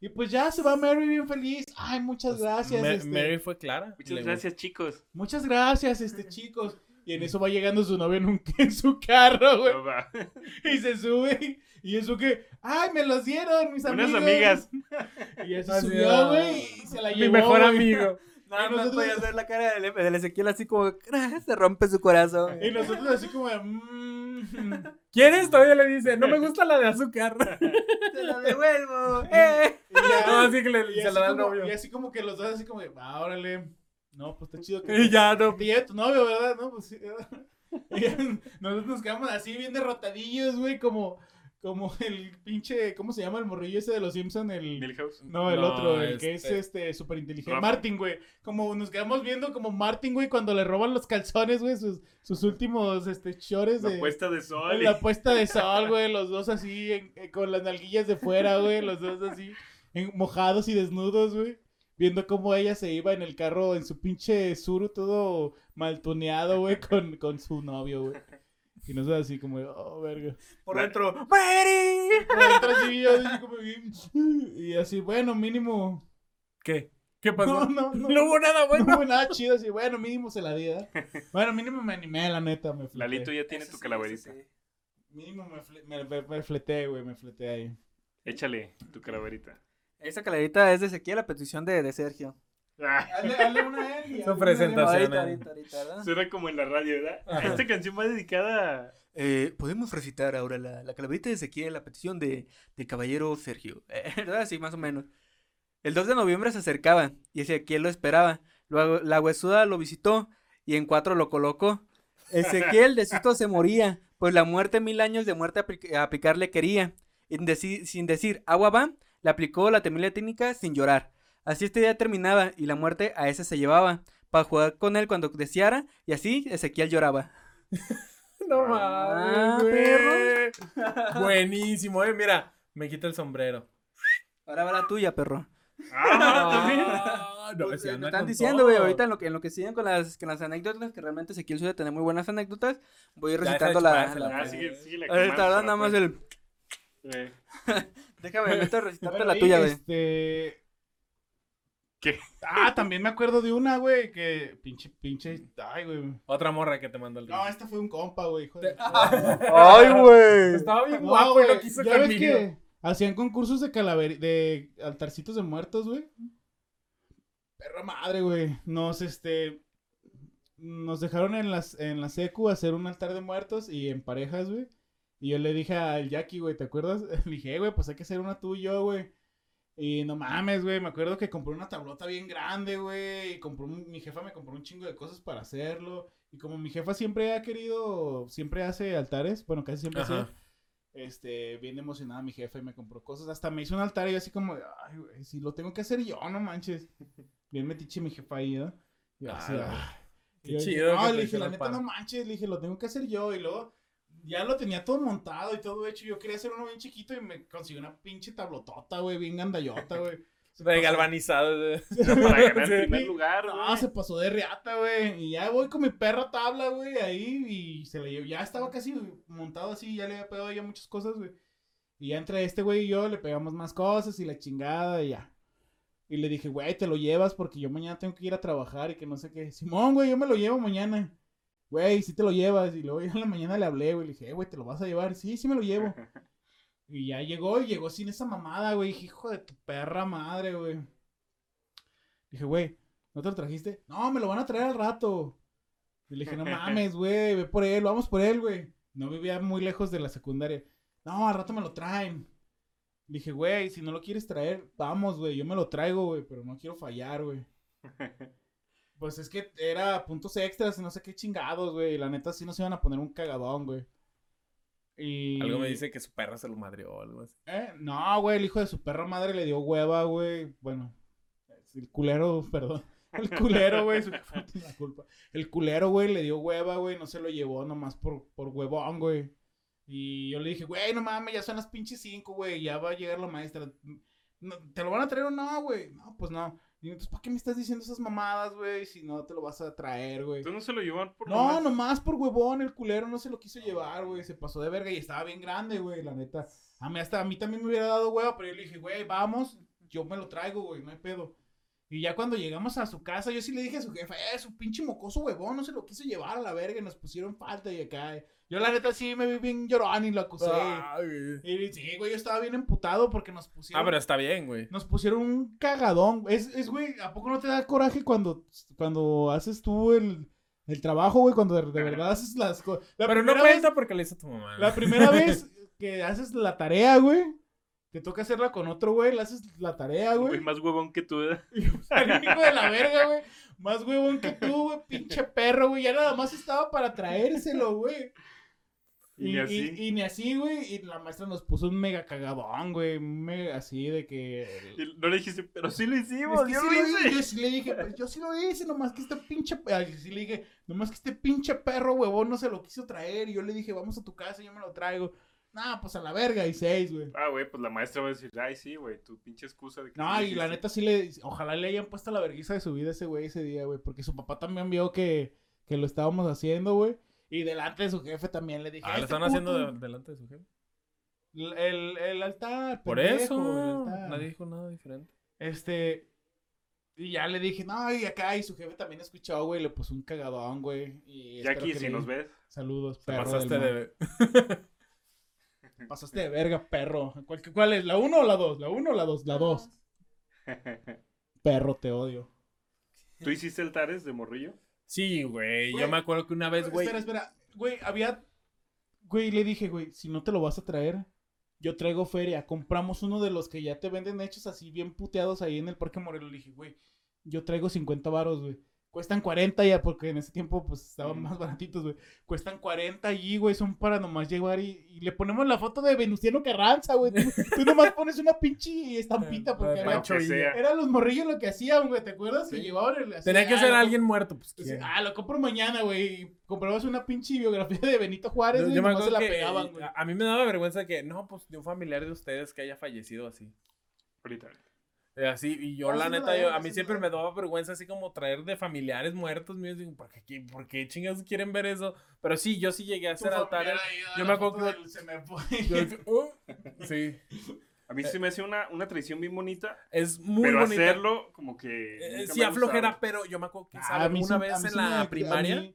Y pues ya se va Mary bien feliz. Ay, muchas Pues, gracias. Ma- este, Mary fue clara. Muchas Le gracias, chicos. Muchas gracias, este, [laughs] chicos. Y en eso va llegando su novio en, un, [laughs] en su carro, güey. No. Y se sube. Y eso que, ay, me los dieron, mis Unas amigos. amigas. [laughs] Y Así, subió, güey. Y se la Mi llevó. mejor güey. amigo. Nada Y más nosotros- podías ver la cara del, del Ezequiel así como, se rompe su corazón. Y nosotros así como de, "Mm". ¿Quieres? Todavía le dice, no me gusta la de azúcar. [laughs] Te lo devuelvo. [laughs] ¡Eh! Y ya- no, así que le, y se así la da al como- novio. Y así como que los dos así como de, ah, órale. No, pues está chido que Y ya no. te lleve tu novio, ¿verdad? No, pues sí. [laughs] Y ya nosotros nos quedamos así bien derrotadillos, güey, como, como el pinche, ¿cómo se llama el morrillo ese de los Simpson? El... Milhouse. No, el No, otro, el que es este- este súper inteligente. Rafa. Martin, güey. Como nos quedamos viendo como Martin, güey, cuando le roban los calzones, güey, sus, sus últimos este chores La de. puesta de sol. y- La puesta de sol, güey, los dos así, en- eh, con las nalguillas de fuera, güey, los dos así, en- mojados y desnudos, güey. Viendo cómo ella se iba en el carro, en su pinche suru, todo maltuneado, güey, con, con su novio, güey. Y nosotros así como, oh, verga. Por dentro, ¡Mary! Por dentro así, yo así como bien, Y así, bueno, mínimo. ¿Qué? ¿Qué pasó? No, no, no. No hubo nada bueno. No hubo nada chido, así, bueno, mínimo se la di, ¿eh? Bueno, mínimo me animé, la neta, me fleté. Lalito ya tiene Eso tu sí, calaverita. sí. Mínimo me, fle- me, me, me fleté, güey, me fleté ahí. Échale tu calaverita. Esa calaverita es de Ezequiel a petición de, de Sergio. Hazle, hazle una él. Ahorita, ahorita, ahorita, ¿verdad? suena como en la radio, ¿verdad? Ajá. Esta canción va dedicada Eh, Podemos recitar ahora la, la calaverita de Ezequiel a petición de, del caballero Sergio. [laughs] Eh, ¿Verdad? Sí, más o menos. El 2 de noviembre se acercaba y Ezequiel lo esperaba. Luego la huesuda lo visitó y en cuatro lo colocó. Ezequiel de susto se moría, pues la muerte mil años de muerte apli- aplicarle quería. Y deci- sin decir agua va, le aplicó la temible técnica sin llorar. Así este día terminaba y la muerte a ese se llevaba para jugar con él cuando deseara y así Ezequiel lloraba. [laughs] No Ah, mames, güey. [laughs] Buenísimo, eh. Mira, me quita el sombrero. Ahora va la tuya, perro. Ah, también. Ah, no, [laughs] Pues, me están diciendo, güey, ahorita en lo que, en lo que siguen con las, con las anécdotas, que realmente Ezequiel suele tener muy buenas anécdotas, voy a ir recitando la... la- Ah, se Nada más el... Déjame, ahorita recitarte Bueno, la tuya, güey. Este... ¿Qué? Ah, también me acuerdo de una, güey, que pinche, pinche, ay, güey. Otra morra que te mandó el No, esta fue un compa, güey, hijo de- [laughs] ¡Ay, güey! Estaba bien No, guapo y güey, lo quiso ya ves que hacían concursos de calaver... de altarcitos de muertos, güey. Perra madre, güey. Nos, este... Nos dejaron en las en la secu hacer un altar de muertos y en parejas, güey. Y yo le dije al Jackie, güey, ¿te acuerdas? [laughs] Le dije, "Eh, güey, pues hay que hacer una tú y yo, güey. Y no mames, güey, me acuerdo que compré una tablota bien grande, güey. Y compró un- mi jefa me compró un chingo de cosas para hacerlo. Y como mi jefa siempre ha querido, siempre hace altares, bueno, casi siempre hacía, este, bien emocionada mi jefa y me compró cosas. Hasta me hizo un altar y yo así como, ay, güey, si lo tengo que hacer yo, no manches. [laughs] Bien metiche mi jefa ahí, ¿no? Y yo así, Ah, qué yo, chido No, le dije, la neta, no manches. Le dije, lo tengo que hacer yo. Y luego ya lo tenía todo montado y todo hecho. Yo quería hacer uno bien chiquito y me conseguí una pinche tablotota, güey, bien gandallota, güey. [laughs] De galvanizado. de- [laughs] Para ganar el primer lugar, No, güey. se pasó de riata, güey. Y ya voy con mi perra tabla, güey, ahí. Y se le llevó. Ya estaba casi montado así. Ya le había pegado ya muchas cosas, güey. Y ya entre este güey y yo le pegamos más cosas y la chingada y ya. Y le dije, güey, te lo llevas porque yo mañana tengo que ir a trabajar y que no sé qué. Simón, güey, yo me lo llevo mañana. Güey, sí te lo llevas. Y luego ya en la mañana le hablé, güey. Le dije, "Eh, güey, te lo vas a llevar. Sí, sí me lo llevo. [laughs] Y ya llegó y llegó sin esa mamada, güey. Dije, hijo de tu perra madre, güey. Dije, güey, ¿no te lo trajiste? No, me lo van a traer al rato. Y le dije, no mames, [laughs] güey, ve por él, vamos por él, güey. No vivía muy lejos de la secundaria. No, al rato me lo traen. Le dije, güey, si no lo quieres traer, vamos, güey, yo me lo traigo, güey, pero no quiero fallar, güey. [laughs] Pues es que era puntos extras y no sé qué chingados, güey. Y la neta sí nos iban a poner un cagadón, güey. Y... Algo me dice que su perra se lo madreó o algo así. ¿Eh? No, güey, el hijo de su perra madre le dio hueva, güey. Bueno, el culero, [laughs] perdón. El culero, güey, su [laughs] la culpa. El culero, güey, le dio hueva, güey, no se lo llevó nomás por, por huevón, güey. Y yo le dije, güey, no mames, ya son las pinches cinco, güey, ya va a llegar la maestra. ¿Te lo van a traer o no, güey? No, pues no. Y entonces, ¿para qué me estás diciendo esas mamadas, güey? Si no te lo vas a traer, güey. Entonces no se lo llevan por No, nomás? nomás por huevón, el culero no se lo quiso llevar, güey. Se pasó de verga y estaba bien grande, güey, la neta. A mí, hasta a mí también me hubiera dado hueva, pero yo le dije, güey, vamos, yo me lo traigo, güey, no hay pedo. Y ya cuando llegamos a su casa, yo sí le dije a su jefa, eh, su pinche mocoso huevón, no se lo quiso llevar a la verga y nos pusieron falta y acá. Yo la neta sí me vi bien llorón y lo acusé. Ay. Y sí, güey, yo estaba bien emputado porque nos pusieron... Ah, pero está bien, güey. Nos pusieron un cagadón. Es, es, güey, ¿a poco no te da coraje cuando, cuando haces tú el, el trabajo, güey? Cuando de, de verdad haces las cosas. Pero no cuenta porque le hizo tu mamá. La primera [laughs] vez que haces la tarea, güey, te toca hacerla con otro, güey, le haces la tarea, Güey, güey. más huevón que tú. ¿eh? [laughs] Y yo salí, hijo de la verga, güey. Más huevón que tú, güey, pinche perro, güey. Ya nada más estaba para traérselo, güey. Y Y, ni así. y- y ni así, güey. Y la maestra nos puso un mega cagadón, güey. Mega así de que. Y no le dijiste, pero sí lo Es hicimos, que yo sí lo hice. Yo sí le dije, pues yo sí lo hice, nomás que este pinche. Ay, sí le dije, nomás que este pinche perro huevón no se lo quiso traer. Y yo le dije, vamos a tu casa, yo me lo traigo. Nah, pues a la verga, y seis, güey. Ah, güey, pues la maestra va a decir, ay, sí, güey, tu pinche excusa de que No, y la hiciste". neta sí le. Ojalá le hayan puesto la vergüenza de su vida a ese güey ese día, güey. Porque su papá también vio que, que lo estábamos haciendo, güey. Y delante de su jefe también le dije. Ah, "Este lo están puto". haciendo de- delante de su jefe. El, el altar. Por pendejo, eso. el altar. Nadie dijo nada diferente. Este. Y ya le dije, no, y acá, y su jefe también escuchó, güey, le puso un cagadón, güey. Y Jackie, si le- nos ves, Saludos, Te perro. pasaste del de. [laughs] Pasaste de verga, perro. ¿Cuál, cuál es? ¿La 1 o la 2? ¿La 1 o la 2? La 2. [laughs] Perro, te odio. ¿tú hiciste altares de morrillo? Sí, güey. Yo me acuerdo que una vez, güey. Espera, espera. Güey, había. Güey, le dije, güey, si no te lo vas a traer, yo traigo feria. Compramos uno de los que ya te venden hechos así bien puteados ahí en el Parque Morelos. Le dije, güey, yo traigo 50 varos, güey. Cuestan 40 ya, porque en ese tiempo pues estaban Mm. más baratitos, güey. Cuestan 40 allí, güey, son para nomás llevar y, y le ponemos la foto de Venustiano Carranza, güey. Tú, tú nomás pones una pinche estampita porque Eh, era, que sea. eran los morrillos lo que hacían, güey, ¿te acuerdas? Que Sí. llevaban el... así, Tenía que ah, ser lo alguien muerto, pues. Ah, lo compro mañana, güey. y Compramos una pinche biografía de Benito Juárez, Yo, güey. yo nomás se la que pegaban, güey. a, a mí me daba vergüenza que, no, pues de un familiar de ustedes que haya fallecido así. Ahorita. Eh, Así, y yo Ah, la sí, neta, yo, a mí sí, siempre me daba vergüenza así como traer de familiares muertos míos. Digo, ¿por qué, por qué chingados quieren ver eso? Pero sí, yo sí llegué a hacer altares. yo me acuerdo que- del- Se me fue. Yo "Oh". [laughs] Sí, A mí se me hace una, una tradición bien bonita, es muy pero bonita. hacerlo como que... Eh, sí, aflojera, pero yo me acuerdo que, Ah, ¿sabes? a mí Una sí- a vez mí en sí la me- a primaria. mí-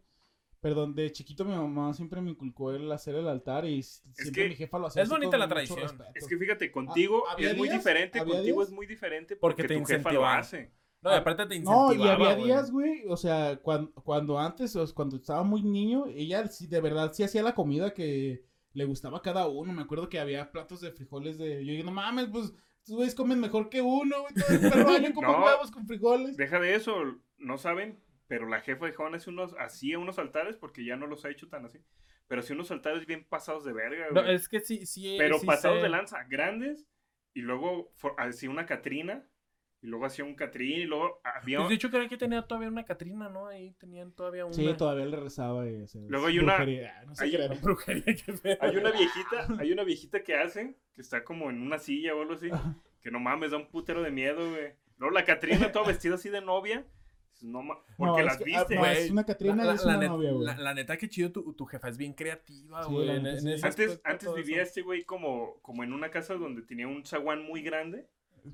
perdón, de chiquito mi mamá siempre me inculcó el hacer el altar y siempre que mi jefa lo hacía es bonita la tradición. Es que fíjate, contigo ¿había es muy días? diferente, ¿Había contigo días? es muy diferente Porque porque, te tu jefa lo hace. No, y aparte te No, y había güey. días, güey, o sea, cuando, cuando antes, o sea, cuando estaba muy niño, ella sí, de verdad, sí hacía la comida que le gustaba a cada uno. Me acuerdo que había platos de frijoles de... Yo digo, no mames, pues, estos güeyes comen mejor que uno, güey, todo el [laughs] perro año comen No. huevos con frijoles. Deja de eso, no saben, pero la jefa de Juan hace unos, hacía unos altares porque ya no los ha hecho tan así. Pero sí unos altares bien pasados de verga, No, güey. es que sí, sí. pero sí pasados sé. de lanza, grandes, y luego hacía una Catrina, y luego hacía un Catrín, y luego había... Pues de hecho creo que tenía todavía una Catrina, ¿no? Ahí tenían todavía una. Sí, todavía le rezaba y o sea, Luego hay una- brujería, ah, no sé hay qué una era. brujería que. [laughs] Hay una viejita, [laughs] hay una viejita que hace, que está como en una silla o algo así, que no mames, da un putero de miedo, güey. Luego la Catrina toda vestida así de novia, no porque No, las que, viste. ah, güey. es una Catrina La- y es la una net- novia, güey. La, la neta que chido, tu, tu jefa es bien creativa, Sí, güey. en sí. Antes, antes vivía eso. este güey como, como en una casa donde tenía un zaguán muy grande.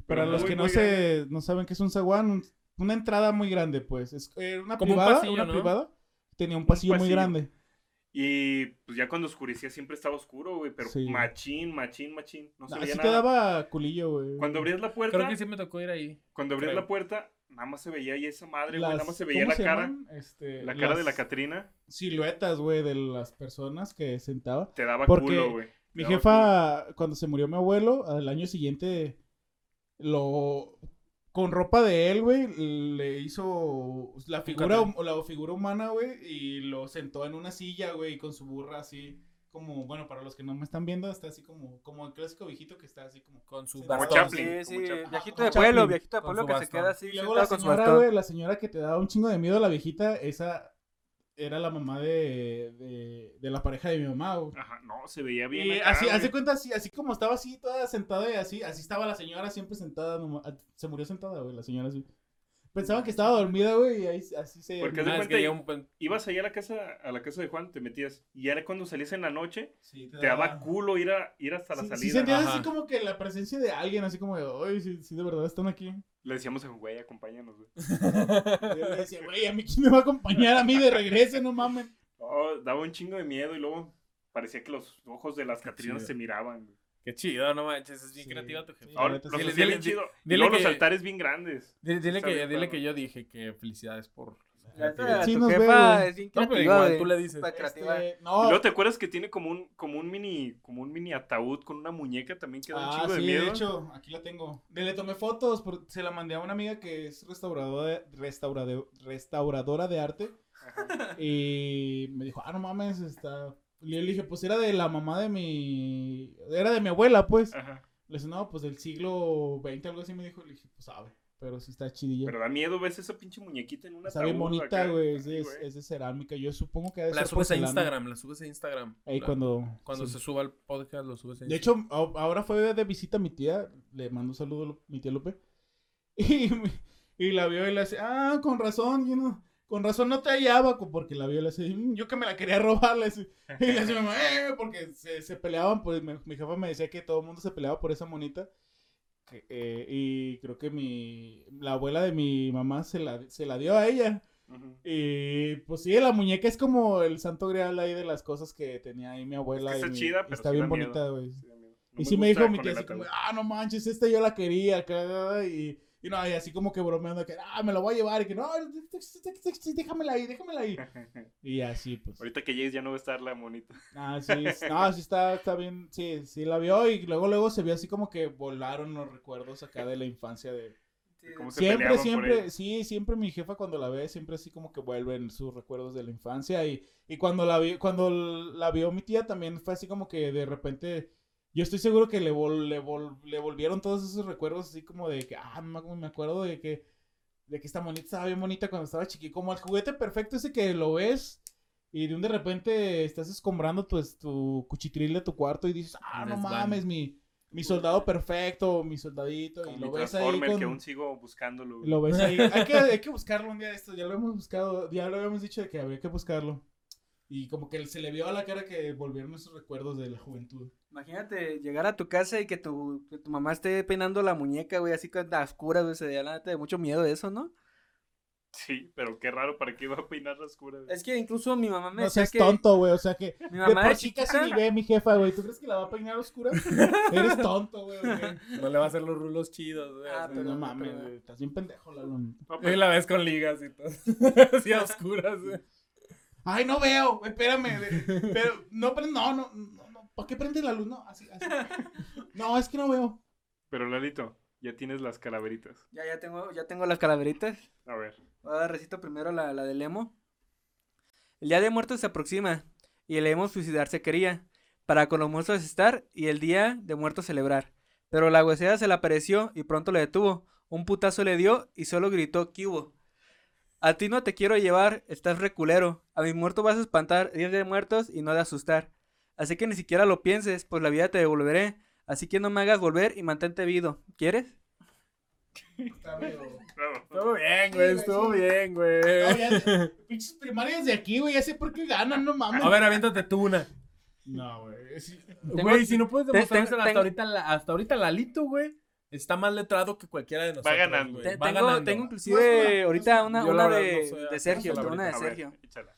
Para los muy, que no se no saben qué es un zaguán, un- una entrada muy grande, pues. Es eh, una Como un privada, pasillo, una ¿no? privada. Tenía un pasillo, muy pasillo. grande. Y pues ya cuando oscurecía siempre estaba oscuro, güey, pero Sí. machín, machín, machín. No se Así veía te nada. daba culillo, güey. Cuando abrías la puerta, Creo que sí me tocó ir ahí. cuando abrías creo. la puerta, nada más se veía ahí esa madre, güey, nada más se veía ¿cómo la cara? Este, la cara de la Catrina, Siluetas, güey, de las personas que sentaba. te daba Porque culo, güey. Mi daba jefa, cuando se murió mi abuelo, al año siguiente, lo... Con ropa de él, güey, le hizo la figura, la figura humana, güey, y lo sentó en una silla, güey, con su burra así. Como, bueno, para los que no me están viendo, está así como, como el clásico viejito que está así como Con su bastón. Chaplin. Sí, como sí, Chaplin. viejito de pueblo, viejito de pueblo que se queda así. Y luego la señora, güey, la señora que te daba un chingo de miedo, la viejita, esa era la mamá de, de, de la pareja de mi mamá, güey. Ajá, no, se veía bien. Y acá, así, güey. de cuenta, así, así como estaba así, toda sentada y así, así estaba la señora siempre sentada, nomás- se murió sentada, güey, la señora así. Pensaba que estaba dormida, güey, y ahí, así se... Porque Ah, de es cuenta que un Ibas allá a la casa, a la casa de Juan, te metías. Y ya era cuando salías en la noche, Sí, te daba culo ir, a, ir hasta la Sí, sí salida. sentías Ajá. así como que la presencia de alguien, así como de, oye, sí, sí, de verdad están aquí. Le decíamos a güey, acompáñanos, güey. Yo [laughs] le decía, güey, ¿a mí quién me va a acompañar a mí de regreso? No mames. No, daba un chingo de miedo y luego parecía que los ojos de las Catrinas se miraban. güey. Qué chido, no manches, es bien Sí. creativa tu jefa. Sí. Ahora, sí. Dile- bien dile- chido. Y dile luego los que- altares bien grandes. Dile, que, dile que yo dije que felicidades por... La neta, Sí tu nos ve, jefa es bien No, pero creativa, igual, güey. tú le dices. Creativa. Este, Y no, luego te acuerdas que tiene como un, como un mini, como un mini ataúd con una muñeca también que da un Ah, chingo de sí, miedo. de hecho, aquí la tengo. Le, tomé fotos, por- se la mandé a una amiga que es restauradora, restaurade- restauradora de arte. Y me dijo, ah, no mames, está... Le dije, pues era de la mamá de mi... Era de mi abuela, pues. Ajá. Le dije, no, pues del siglo XX, algo así me dijo. Le dije, pues sabe, pero sí está chidilla. Pero da miedo, ves esa pinche muñequita en una Está bien bonita, güey. Es, es- es de cerámica. Yo supongo que ha de La ser subes a. Instagram, la subes a Instagram. Ahí La- cuando... Cuando sí. se suba el podcast, lo subes a De Instagram. hecho, a- ahora fue de visita mi tía, le mando un saludo a mi tía Lupe, [laughs] y, y la vio y le hace, ah, con razón, yo no, con razón no te hallaba, porque la vio y le hace, "Mm, yo que me la quería robar, le hace, y le mamá, "Eh", porque se, se peleaban, pues mi, mi jefa me decía que todo el mundo se peleaba por esa monita, que, eh, y creo que mi, la abuela de mi mamá se la, se la dio a ella, y pues sí, la muñeca es como el santo grial ahí de las cosas que tenía ahí mi abuela. Es que y está chida, pero está sí bien bonita, güey. Sí. No Y sí me dijo mi tía así como, ah, no manches, esta yo la quería, acá, y, y no, y así como que bromeando, que, ah, me la voy a llevar, y que, no, déjamela ahí, déjamela ahí. [laughs] Y así, pues. Ahorita que llegues ya no va a estar la monita. Ah, sí, no, sí está, está bien, sí, sí la vio, y luego, luego se vio así como que volaron los recuerdos acá de la infancia de... Sí, ¿Cómo se Siempre, siempre, sí, siempre mi jefa cuando la ve, siempre así como que vuelven sus recuerdos de la infancia y, y cuando la vi, cuando la vio mi tía también fue así como que de repente, yo estoy seguro que le, vol- le, vol- le volvieron todos esos recuerdos así como de que, ah, me me acuerdo de que, de que esta monita estaba bien bonita cuando estaba chiqui, como el juguete perfecto ese que lo ves y de un de repente estás escombrando tu, tu cuchitril de tu cuarto y dices, ah, no mames, mi, mi soldado perfecto, mi soldadito, Como y lo ves ahí con... que aún sigo buscándolo. Lo ves ahí. Hay que, hay que buscarlo un día de esto. Ya lo hemos buscado. Ya lo habíamos dicho de que había que buscarlo. Y como que se le vio a la cara que volvieron esos recuerdos de la juventud. Imagínate llegar a tu casa y que tu, que tu mamá esté peinando la muñeca, güey, así con las curas, güey, se da la neta de mucho miedo de eso, ¿no? Sí, pero qué raro, ¿para qué iba a peinar las curas? Es que incluso mi mamá me No decía seas que tonto, güey. O sea que. mi mamá por de casi chiquita, ni ve mi jefa, güey. ¿Tú crees que la va a peinar oscura? [laughs] Eres tonto, güey. güey. No le va a hacer los rulos chidos, güey. Ah, así. pero- No mames, güey. Estás bien pendejo, Lalo. No, Y pero- la ves con ligas y todo. [laughs] Así a oscuras, güey. Ay, no veo. Espérame. Pero no, pero no, no. ¿Para qué prende la luz? No, así, así. No, es que no veo. pero Lalito, ya tienes las calaveritas. Ya, ya tengo, ya tengo las calaveritas. A ver. Voy a dar recito primero la, la del emo. El día de muertos se aproxima y el emo suicidarse quería, para con los muertos estar y el día de muertos celebrar. Pero la huesera se le apareció y pronto le detuvo. Un putazo le dio y solo gritó ¿Qué hubo? A ti no te quiero llevar, estás reculero. A mi muerto vas a espantar, días de muertos y no de asustar. Así que ni siquiera lo pienses, pues la vida te devolveré. Así que no me hagas volver y mantente vivo. ¿Quieres? Está. Estuvo bien, güey. Estuvo bien, güey. Pinches primarias de aquí, güey. Ya sé por qué ganan, no mames. A ver, aviéntate tú una. No, güey. Güey, si no puedes tengo- hasta tengo- ahorita, la- hasta ahorita Lalito, güey. Está más letrado que cualquiera de nosotros. ganando. güey. Te- Va tengo, ganando. tengo No inclusive ahorita una- una, de, de Sergio, una de A ver, Sergio. échala.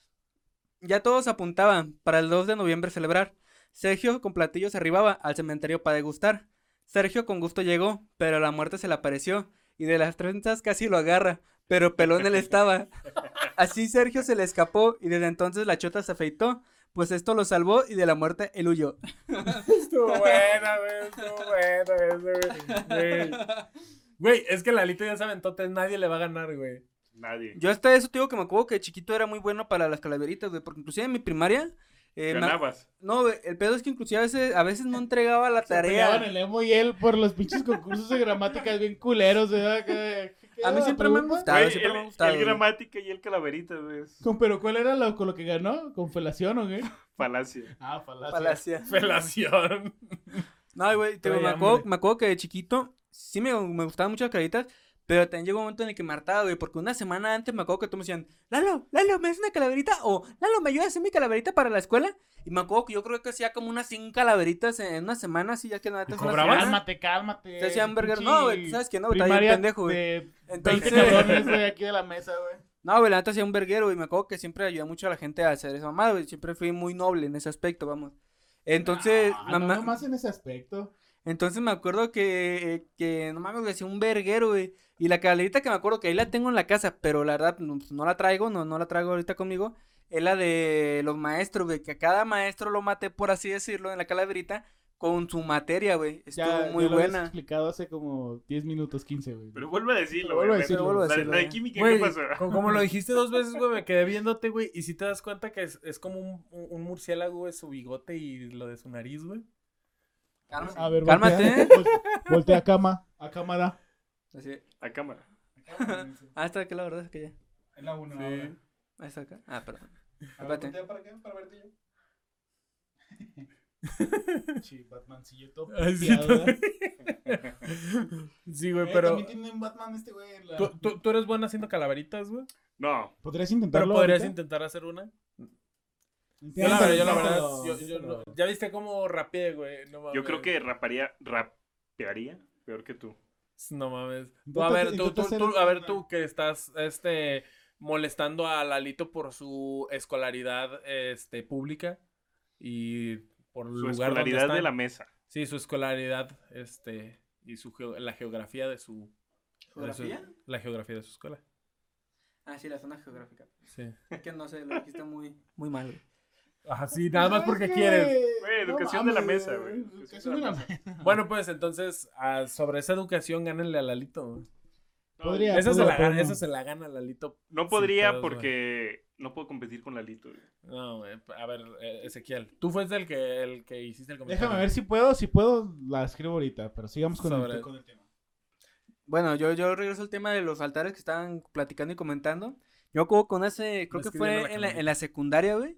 Ya todos apuntaban para el 2 de noviembre celebrar. Sergio con platillos arribaba al cementerio para degustar. Sergio con gusto llegó, pero la muerte se le apareció y de las trenzas casi lo agarra, pero pelón él estaba. Así Sergio se le escapó y desde entonces la chota se afeitó, pues esto lo salvó y de la muerte él huyó. [laughs] Estuvo buena, güey. Estuvo buena güey. Güey. Es que Lalito ya se aventó, nadie le va a ganar, güey. Nadie. Yo hasta eso te digo que me acuerdo que de chiquito era muy bueno para las calaveritas, güey, porque inclusive en mi primaria Eh, me- Ganabas. no, güey, el pedo es que inclusive a veces, a veces no entregaba la [laughs] Se tarea. el emo y él por los pinches concursos de gramáticas bien culeros, ¿verdad? Que- que- A mí ¿qué siempre me han gustado, Güey, siempre el, me ha gustado. el güey. gramática y el calaverita, güey. Con- Pero ¿cuál era lo, con lo que ganó? ¿Con felación o qué? [laughs] Falacia. Ah, falacia. Falacia. [laughs] Felación. No, güey, te me acuerdo, me acuerdo que de chiquito sí me, me gustaban mucho las calabritas, pero también llegó un momento en el que me hartaba, güey, porque una semana antes me acuerdo que todos me decían, Lalo, Lalo, ¿me haces una calaverita? O, Lalo, ¿me ayudas a hacer mi calaverita para la escuela? Y me acuerdo que yo creo que hacía como unas 100 calaveritas en una semana, así ya que nada, semana. Cálmate, cálmate. Te hacían burger. No, güey, tú sabes que no, güey, estaba bien pendejo, güey. Entonces- 20 cabrones, güey, aquí de la mesa, güey. No, güey, la neta hacía un verguero, y me acuerdo que siempre ayudé mucho a la gente a hacer esa mamada, güey, siempre fui muy noble en ese aspecto, vamos. Entonces, Ah, mamá- no, nomás en ese aspecto. Entonces me acuerdo que, eh, que no mames, hacía un verguero, güey. Y la calaverita que me acuerdo que ahí la tengo en la casa, pero la verdad no, pues, no la traigo, no, no la traigo ahorita conmigo. Es la de los maestros, güey, que a cada maestro lo maté, por así decirlo, en la calaverita, con su materia, güey. Estuvo Ya, muy ya lo buena. explicado hace como 10 minutos, 15, güey. Pero vuelve a decirlo, vuelvo güey. decirlo, vuelvo a La- decirlo, La de güey. química, Güey, ¿qué pasó? [laughs] como lo dijiste dos veces, güey, me quedé viéndote, güey. Y si te das cuenta que es, es como un, un- un murciélago, güey, su bigote y lo de su nariz, güey. Cálmate. A ver, Cálmate. voltea, [laughs] vol- voltea a cama, a cámara. Así. A cámara. [laughs] Ah, está aquí la verdad es que ya. Es la una, Sí. ahora. Ahí está acá. Ah, perdón. A ver, voltea para acá, para verte yo. [laughs] Sí, Batmancillo todo Ay, sí, ¿verdad? Sí, güey, Eh, pero. También tiene un Batman este güey. en la- ¿Tú, tú, tú eres bueno haciendo calaveritas, güey. No, ¿Podrías Pero intentarlo? podrías ahorita? intentar hacer una. Yo la verdad, yo la verdad, yo- no- ya viste cómo rapeé, güey. No mames. yo creo que raparía, rapearía peor que tú. No mames. Tú, a ver, tú, tú, a ver, tú que estás, este, molestando a Lalito por su escolaridad, este, pública y por Su lugar donde escolaridad de la mesa. Sí, su escolaridad, este, y su geo- la geografía de su... de su- ¿Geografía? la geografía de su escuela. Ah, sí, la zona geográfica. Sí. [laughs] Es que no sé, lo dijiste muy, muy mal. Ajá, sí, nada más porque que- quieres. Güey, no educación de la mesa, güey. Educación de la mesa. Bueno, pues entonces, ah, sobre esa educación, gánenle a Lalito. No, Podría. Esa se, la gana, no. esa se la gana Lalito. No podría pedos, porque no puedo competir con Lalito. güey. No, güey, a ver, eh, Ezequiel, tú fuiste el que, el que hiciste el comentario. Déjame ver si puedo, si puedo, la escribo ahorita, pero sigamos con, Sobre- el, con el tema. Bueno, yo, yo regreso al tema de los altares que estaban platicando y comentando. Yo como con ese, creo que fue la en la, en la secundaria, güey.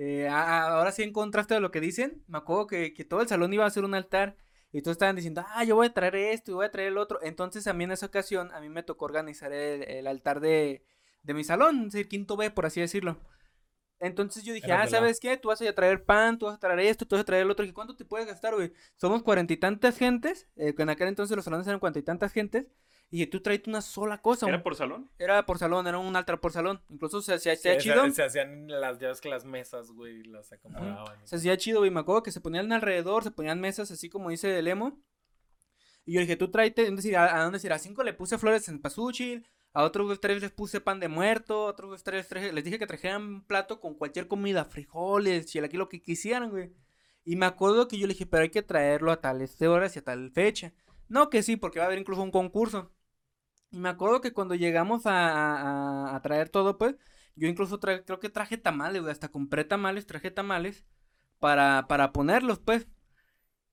Eh, ahora sí en contraste de lo que dicen, me acuerdo que, que todo el salón iba a ser un altar y todos estaban diciendo, ah, yo voy a traer esto y voy a traer el otro. Entonces a mí en esa ocasión, a mí me tocó organizar el, el altar de, de mi salón, es decir, quinto B, por así decirlo. Entonces yo dije, ah, ¿sabes qué? Tú vas a traer pan, tú vas a traer esto, tú vas a traer el otro. ¿Y cuánto te puedes gastar, güey? Somos cuarenta y tantas gentes, eh, que en aquel entonces los salones eran cuarenta y tantas gentes, y tú traes una sola cosa. ¿Era un- por salón? Era por salón, era un altar por salón. Incluso se hacía, se Sí, hacía chido. Se, se hacían las, ya ves que las mesas, güey, las acomodaban. Se hacía chido, güey. Me acuerdo que se ponían alrededor, se ponían mesas así como dice el emo. Y yo dije, tú tráete, es decir, a, a dónde decir, a cinco le puse flores en pasuchil, a otros tres les puse pan de muerto, a otros tres, tres- les dije que trajeran un plato con cualquier comida, frijoles, chilaquil, lo que quisieran, güey. Y me acuerdo que yo le dije, pero hay que traerlo a tales horas y a tal fecha. No, que sí, porque va a haber incluso un concurso. Y me acuerdo que cuando llegamos a, a- a traer todo, pues, yo incluso tra- creo que traje tamales, güey, hasta compré tamales, traje tamales para, para ponerlos, pues.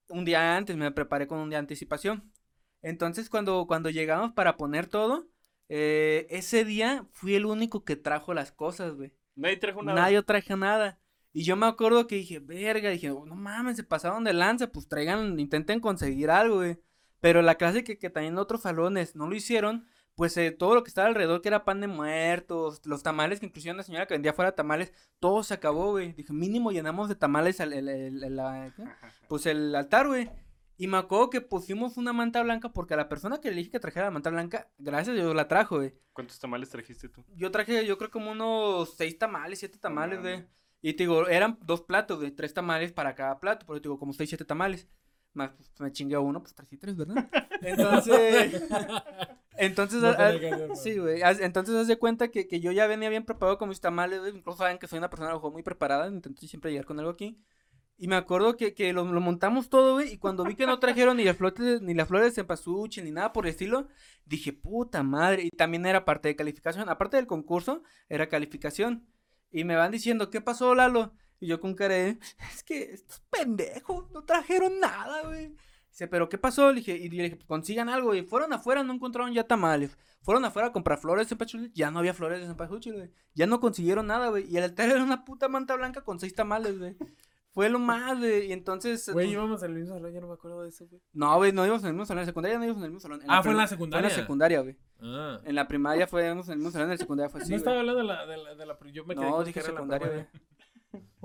Un día antes, me preparé con un día de anticipación. Entonces, cuando, cuando llegamos para poner todo, eh, ese día fui el único que trajo las cosas, güey. Nadie trajo nada. Nadie traje nada. Y yo me acuerdo que dije, verga, dije, no mames, se pasaron de lanza, pues traigan, intenten conseguir algo, güey. Pero la clase que, que también otros salones no lo hicieron, pues eh, todo lo que estaba alrededor, que era pan de muertos, los tamales, que inclusive una señora que vendía fuera tamales, todo se acabó, güey. Dije, mínimo llenamos de tamales el, el- la- pues el altar, güey. Y me acuerdo que pusimos una manta blanca porque a la persona que le dije que trajera la manta blanca, gracias a Dios la trajo, güey. ¿Cuántos tamales trajiste tú? Yo traje, yo creo como unos seis tamales, siete tamales, güey. Y te digo, eran dos platos, de tres tamales para cada plato, pero te digo, como seis, siete tamales. Pues, me chingué a uno, pues traje tres, ¿verdad? [laughs] Entonces, entonces, No a- a- sí, güey. Entonces, haz de cuenta que, que yo ya venía bien preparado con mis tamales, güey. Incluso saben que soy una persona mejor muy preparada, intento siempre llegar con algo aquí. Y me acuerdo que, que lo, lo montamos todo, güey. Y cuando vi que no trajeron ni las flores, ni las flores de cempasúchil, ni nada por el estilo, dije, puta madre. Y también era parte de calificación. Aparte del concurso, era calificación. Y me van diciendo, ¿qué pasó, Lalo? Y yo con cara de, es que estos pendejos no trajeron nada, güey. Dice, ¿pero qué pasó? Le dije, y le dije, pues consigan algo. Y fueron afuera, no encontraron ya tamales. Fueron afuera a comprar flores de cempasúchil. Ya no había flores de cempasúchil, güey. Ya no consiguieron nada, güey. Y el altar era una puta manta blanca con seis tamales, güey. Fue lo más, güey. Y entonces. Güey, pues, íbamos al mismo salón, yo no me acuerdo de eso, güey. No, güey, no íbamos en el mismo salón. En la secundaria no íbamos en el mismo salón. Ah, fue en la secundaria. Fue en la secundaria, güey. Ah. En la primaria fue íbamos en el mismo salón, en la secundaria fue [laughs] así. no estaba hablando de la, de la, de la Yo me quedé No, dije secundaria, güey.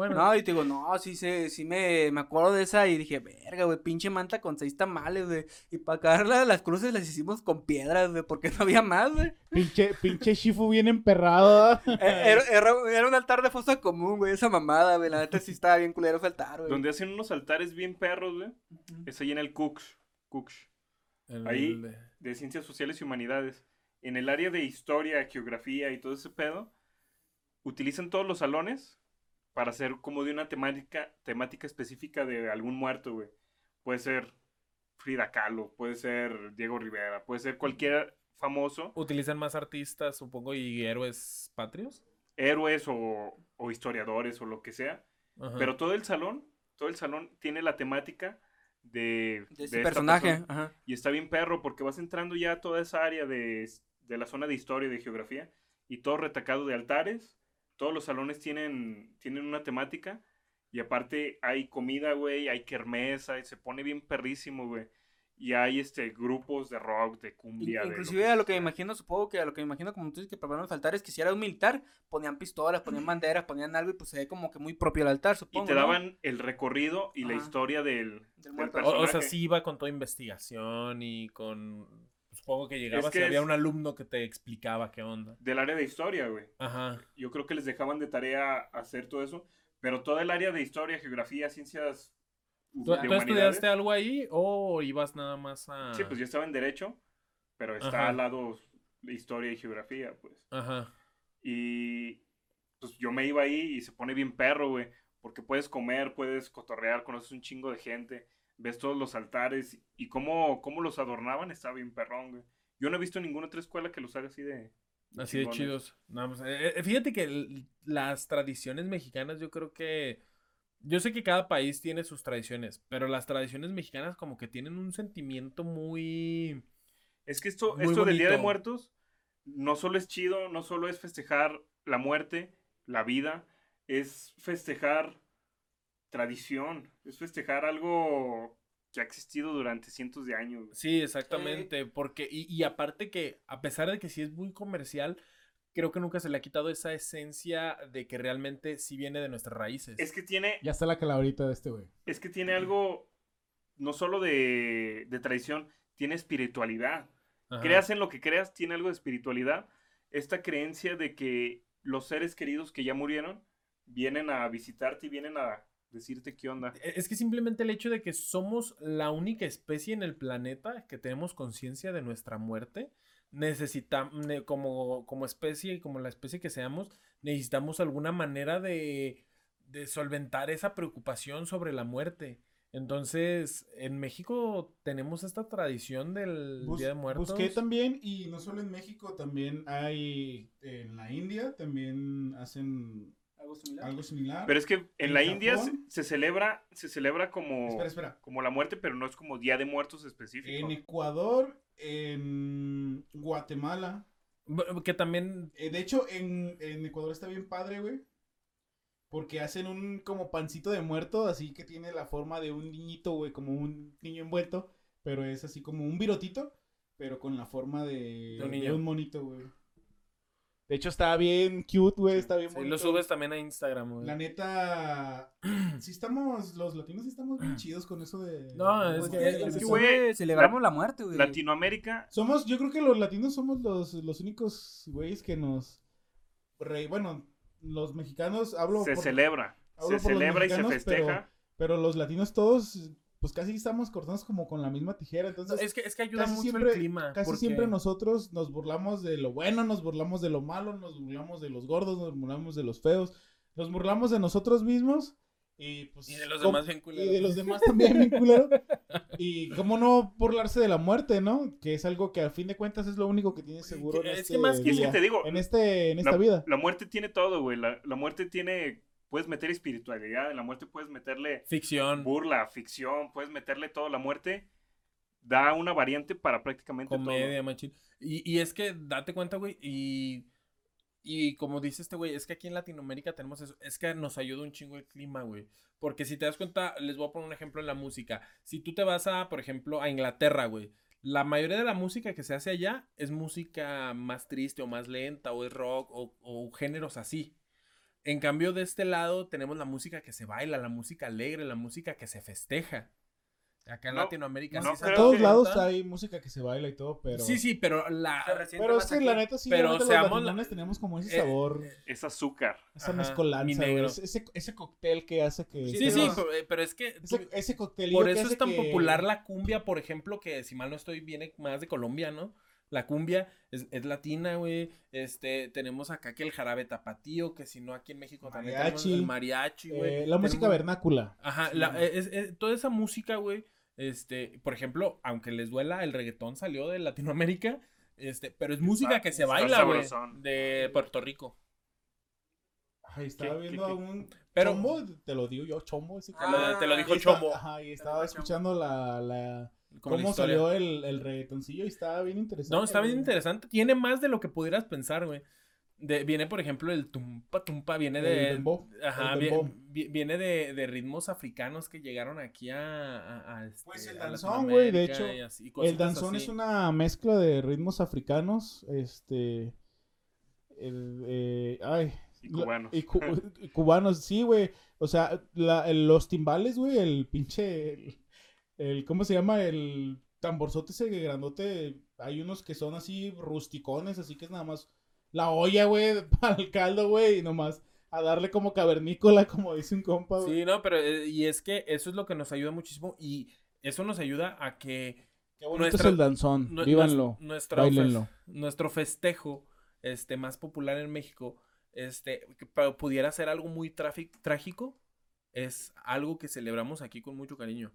Bueno, No, y te digo, no, sí, se, sí me, me acuerdo de esa y dije, verga, güey, pinche manta con seis tamales, güey. Y para cagarla, las cruces las hicimos con piedras, güey, porque no había más, güey. Pinche, pinche Shifu bien emperrado. ¿ah? [laughs] Eh, Era, era, era un altar de fosa común, güey, esa mamada, güey. La neta sí estaba bien culero ese altar, güey. Donde hacen unos altares bien perros, güey. Es ahí en el Cooks. Cooks. el- ahí- de Ciencias Sociales y Humanidades. En el área de Historia, Geografía y todo ese pedo, utilizan todos los salones para hacer como de una temática, temática específica de algún muerto, güey. Puede ser Frida Kahlo, puede ser Diego Rivera, puede ser cualquier famoso, Utilizan más artistas, supongo, y héroes patrios. héroes o, o historiadores o lo que sea. Ajá. Pero todo el salón, todo el salón tiene la temática de, De ese personaje, ajá. Y está bien perro porque vas entrando ya a toda esa área de, de la zona de historia y de geografía y todo retacado de altares. Todos los salones tienen, tienen una temática y aparte hay comida, güey, hay kermesa y se pone bien perrísimo, güey. Y hay este grupos de rock, de cumbia, de lo Inclusive a lo que me imagino, supongo que a lo que me imagino, como tú dices que prepararon los altares, que si era un militar, ponían pistolas, ponían banderas, ponían algo y pues se ve como que muy propio el altar, Y supongo. te ¿no? daban el recorrido y la Ajá. historia del, Del del muerto. O, o sea, personaje. sí iba con toda investigación y con... Supongo que llegabas que y había es- un alumno que te explicaba qué onda. del área de historia, güey. Ajá. yo creo que les dejaban de tarea hacer todo eso, pero todo el área de historia, geografía, ciencias ¿Tú, de tú estudiaste algo ahí o ibas nada más a...? Sí, pues yo estaba en derecho, pero está Ajá. al lado de historia y geografía, pues. Ajá. Y pues yo me iba ahí y se pone bien perro, güey, porque puedes comer, puedes cotorrear, conoces un chingo de gente, ves todos los altares y cómo, cómo los adornaban, está bien perrón, güey. Yo no he visto ninguna otra escuela que los haga así de... Así de chidos. No, pues, eh, eh, fíjate que el- las tradiciones mexicanas yo creo que... Yo sé que cada país tiene sus tradiciones, pero las tradiciones mexicanas como que tienen un sentimiento muy... Es que esto, esto del Día de. Muertos no solo es chido, no solo es festejar la muerte, la vida, es festejar tradición, es festejar algo que ha existido durante cientos de años. güey. Sí, exactamente, porque... Y, y aparte que, a pesar de que sí es muy comercial, creo que nunca se le ha quitado esa esencia de que realmente sí viene de nuestras raíces. Es que tiene, Ya está la calabrita de este güey. es que tiene algo no solo de, de tradición, tiene espiritualidad. Ajá. Creas en lo que creas, tiene algo de espiritualidad. Esta creencia de que los seres queridos que ya murieron vienen a visitarte y vienen a decirte qué onda. E- Es que simplemente el hecho de que somos la única especie en el planeta que tenemos conciencia de nuestra muerte, necesitamos, como, como especie y como la especie que seamos, necesitamos alguna manera de, de solventar esa preocupación sobre la muerte. Entonces, en México tenemos esta tradición del Bus- Día de Muertos. Busqué también, y no solo en México, también hay en la India, también hacen Algo similar. algo similar. Pero es que en ¿En la India se, celebra, se celebra como, Espera, espera. como la muerte, pero no es como Día de Muertos específico. En Ecuador, en Guatemala. Que también eh, de hecho, en, en Ecuador está bien padre, güey. Porque hacen un como pancito de muerto, así que tiene la forma de un niñito, güey, como un niño envuelto. Pero es así como un virotito, pero con la forma de, De un de niño. un monito, güey. De hecho, está bien cute, güey, está bien sí, bonito. lo subes también a Instagram. güey. La neta, [clears throat] sí estamos, los latinos sí estamos bien chidos con eso de... No, es que- es güey, celebramos la muerte, güey. Latinoamérica, Somos, yo creo que los latinos somos los, los únicos güeyes que nos... re- bueno, los mexicanos, hablo se por, celebra. hablo Se por los celebra y se festeja. pero los latinos todos, pues casi estamos cortados como con la misma tijera, entonces... Es que, es que ayuda mucho siempre- el clima. Casi porque- siempre nosotros nos burlamos de lo bueno, nos burlamos de lo malo, nos burlamos de los gordos, nos burlamos de los feos, nos burlamos de nosotros mismos y pues... Y de los ¿cómo- demás bien culeros. Y de los demás también, bien culero. [laughs] Y cómo no burlarse de la muerte, ¿no? Que es algo que a fin de cuentas es lo único que tienes seguro en Es que este más que- es que te digo, en este en esta la, vida. la muerte tiene todo, güey. La, la muerte tiene puedes meter espiritualidad, en la muerte puedes meterle Ficción, burla, ficción, puedes meterle todo. La muerte da una variante para prácticamente comedia, machín. Y, y es que, date cuenta, güey, y, y como dice este güey, es que aquí en Latinoamérica tenemos eso, es que nos ayuda un chingo el clima, güey. Porque si te das cuenta, les voy a poner un ejemplo en la música. Si tú te vas a, por ejemplo, a Inglaterra, güey, la mayoría de la música que se hace allá es música más triste o más lenta, o es rock, o, o géneros así. En cambio, de este lado tenemos la música que se baila, la música alegre, la música que se festeja. Acá en No, Latinoamérica no sí se En todos que- lados hay música que se baila y todo, pero. Sí, sí, pero la... Pero es que aquí. la neta sí, Pero los la- tenemos como ese Eh, sabor, Es azúcar. esa mezcolanza, ese, ese, cóctel que hace que... Sí, Sí, sí, pero- pero, eh, pero es que... tú- Ese, ese coctelillo por eso es tan que- popular la cumbia, por ejemplo, que si mal no estoy, viene más de Colombia, ¿no? La cumbia es, es latina, güey. Este, tenemos acá que el jarabe tapatío, que si no aquí en México también tenemos el mariachi, güey. eh, la música vernácula. Ajá, Sí. la- es- es- toda esa música, güey, este, por ejemplo, aunque les duela, el reggaetón salió de Latinoamérica, este, pero es música que se baila, güey, de Puerto Rico. Ay, estaba ¿Qué- viendo qué- a un Pero- chombo, te lo digo yo, chombo. Ese Te lo, te lo Ah, dijo Y Chombo. Ajá, y estaba Chombo. escuchando la, la como cómo salió el, el reggaetoncillo y estaba bien interesante. No, está bien güey. interesante. Tiene más de lo que pudieras pensar, güey. De- viene, por ejemplo, el tumpa tumpa, viene El de... dembow, Ajá, el vi- dembow. vi- viene de, de ritmos africanos que llegaron aquí a... a- a, este, Pues el danzón, güey, de hecho, y así, El danzón así. es una mezcla de ritmos africanos, este... el, eh, ay, Y la- cubanos. y, cu- y cubanos, sí, güey. O sea, la- los timbales, güey, el pinche... El, el- ¿Cómo se llama? El tamborzote ese grandote. Hay unos que son así rusticones, así que es nada más la olla, güey, [laughs] para el caldo, güey, y nomás a darle como cavernícola, como dice un compa, güey. Sí, no, pero... eh, y es que eso es lo que nos ayuda muchísimo y eso nos ayuda a que... Qué bonito nuestra- es el danzón, nue- vívanlo, bailenlo. nuestro festejo este, más popular en México este, que pudiera ser algo muy trágico. Es algo que celebramos aquí con mucho cariño.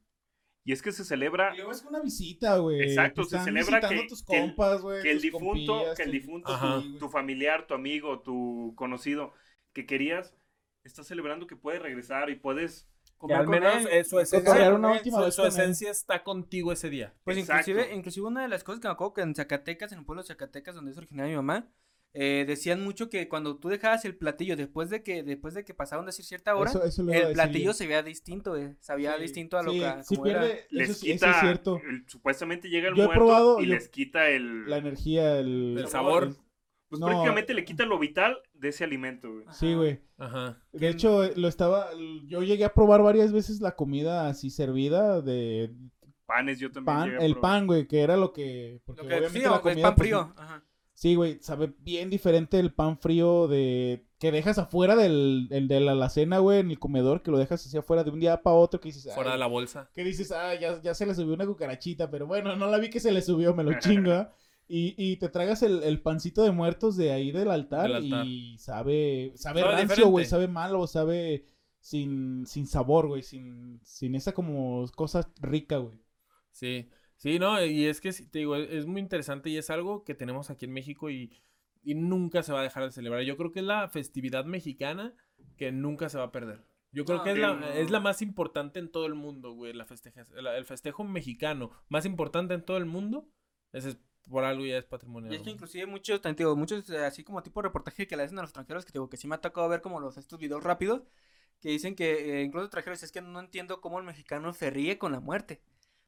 Y es que se celebra Y luego es una visita, güey. Exacto, se celebra que- tus que el- compas, güey. que el difunto, compillas, que el tu- difunto, güey. tu familiar, tu amigo, tu conocido, que querías, está celebrando que puede regresar y puedes... Que Comer al con menos él. su esencia, Cotorrear una última su- vez su con él. esencia está contigo ese día. Pues Exacto. inclusive, inclusive una de las cosas que me acuerdo que en Zacatecas, en el pueblo de Zacatecas, donde es originaria mi mamá, eh, decían mucho que cuando tú dejabas el platillo después de que, después de que pasaron a decir cierta hora, Eso- eso el decir platillo yo. se veía distinto, eh, sabía Sí, distinto a lo sí, que sí como era. pierde, Les eso, quita, es cierto. el- supuestamente llega el Yo muerto probado, y yo- les quita el... La energía, el... El sabor. Pues No. prácticamente le quita lo vital de ese alimento, güey. Sí, güey. Ajá. De hecho, lo estaba... Yo llegué a probar varias veces la comida así servida de Panes yo también pan. llegué a El probar. pan, güey, que era lo que... Porque Lo que, obviamente la comida... pan pues, frío. Ajá. Sí, güey, sabe bien diferente el pan frío de que dejas afuera del, el de la alacena, güey, en el comedor, que lo dejas así afuera de un día para otro, que dices, Fuera de la bolsa. que dices, ah, ya, ya se le subió una cucarachita, pero bueno, no la vi que se le subió, me lo [laughs] chinga. Y, y te tragas el, el pancito de muertos de ahí del altar, Del altar. y sabe, sabe Sabe rancio, diferente. güey, sabe malo, sabe sin, sin sabor, güey, sin, sin esa como cosa rica, güey. Sí, sí, no, y es que te digo, es, muy interesante y es algo que tenemos aquí en México y, y nunca se va a dejar de celebrar. Yo creo que es la festividad mexicana que nunca se va a perder. Yo creo No, que es la, no. es la más importante en todo el mundo, güey, la festeja, la- el festejo mexicano más importante en todo el mundo, ese es por algo ya es patrimonio. Y es que inclusive muchos, te digo, muchos eh, así como tipo reportaje que le hacen a los extranjeros, que digo que sí me ha tocado ver como los estos videos rápidos, que dicen que eh, incluso extranjeros es que no entiendo cómo el mexicano se ríe con la muerte.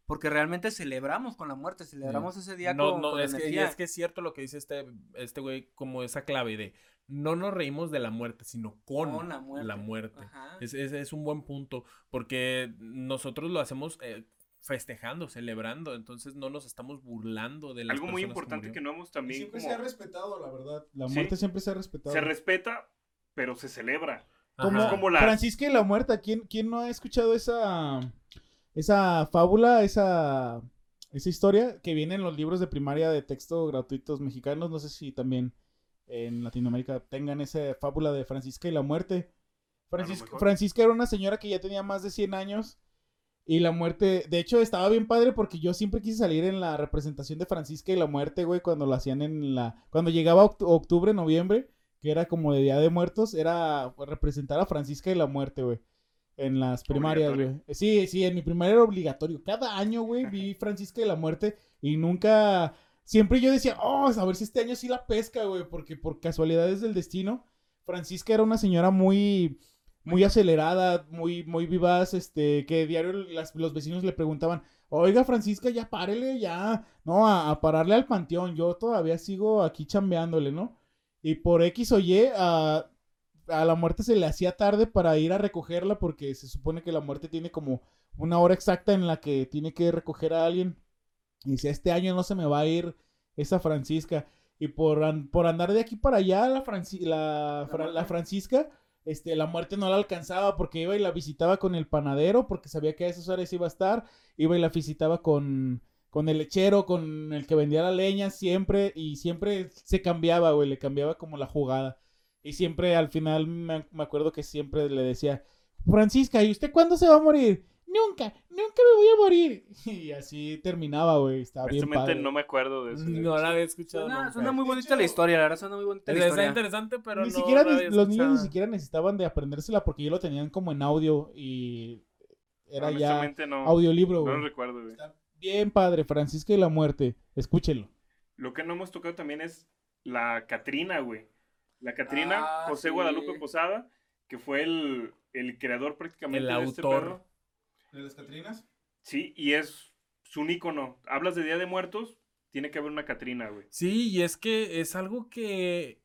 Porque realmente celebramos con la muerte, celebramos ese día no, con, no, con es que, es que es cierto lo que dice este, este güey, como esa clave de no nos reímos de la muerte, sino con, Con la muerte. la. Es, es, es un buen punto, porque nosotros lo hacemos eh, festejando, celebrando, entonces no nos estamos burlando de las Algo muy importante que no hemos también siempre como... se ha respetado, la verdad. La Sí. muerte siempre se ha respetado. Se respeta, pero se celebra. Como, Ajá. como la- Francisca y la muerta. ¿Quién, ¿Quién no ha escuchado esa, esa fábula, esa, esa historia que viene en los libros de primaria de texto gratuitos mexicanos? No sé si también en Latinoamérica tengan esa fábula de Francisca y la muerte. Francisca, era una señora que ya tenía más de 100 años. Y la muerte, de hecho, estaba bien padre porque yo siempre quise salir en la representación de Francisca y la muerte, güey, cuando lo hacían en la... Cuando llegaba oct- octubre, noviembre, que era como de Día de Muertos, era representar a Francisca y la muerte, güey. En las primarias, güey. Sí, sí, en mi primaria era obligatorio. Cada año, güey, vi Francisca y la muerte y nunca... Siempre yo decía, oh, a ver si este año sí la pesca, güey, porque por casualidades del destino, Francisca era una señora muy, muy acelerada, muy, muy vivaz, este, que diario las- los vecinos le preguntaban, oiga, Francisca, ya párele, ya, no, a, a pararle al panteón, yo todavía sigo aquí chambeándole, ¿no? Y por X o Y, a, a la muerte se le hacía tarde para ir a recogerla porque se supone que la muerte tiene como una hora exacta en la que tiene que recoger a alguien. Y decía, este año no se me va a ir esa Francisca. Y por, an- por andar de aquí para allá, la, Franci- la, Fra- la Francisca, este, la muerte no la alcanzaba porque iba y la visitaba con el panadero, porque sabía que a esas horas iba a estar. Iba y la visitaba con, con el lechero, con el que vendía la leña, siempre. Y siempre se cambiaba, güey, le cambiaba como la jugada. Y siempre al final me, me acuerdo que siempre le decía, Francisca, ¿y usted cuándo se va a morir? Nunca, nunca me voy a morir. [laughs] Y así terminaba, güey. Estaba bien padre. no me acuerdo de eso. [laughs] No la había escuchado. Suena, nunca. suena muy bonita hecho, la historia, la verdad suena muy bonita la Está historia. interesante, pero ni no siquiera la ne- había los niños ni siquiera necesitaban de aprendérsela porque ya lo tenían como en audio y era ya no. audiolibro, No güey. lo recuerdo, güey. Está bien padre, Francisca y la muerte. Escúchelo. Lo que no hemos tocado también es la Catrina, güey. La Catrina, Ah, José sí. Guadalupe Posada, que fue el, el creador prácticamente El de este autor. pedo. ¿De las Catrinas? Sí, y es un ícono. Hablas de Día de Muertos, tiene que haber una Catrina, güey. Sí, y es que es algo que.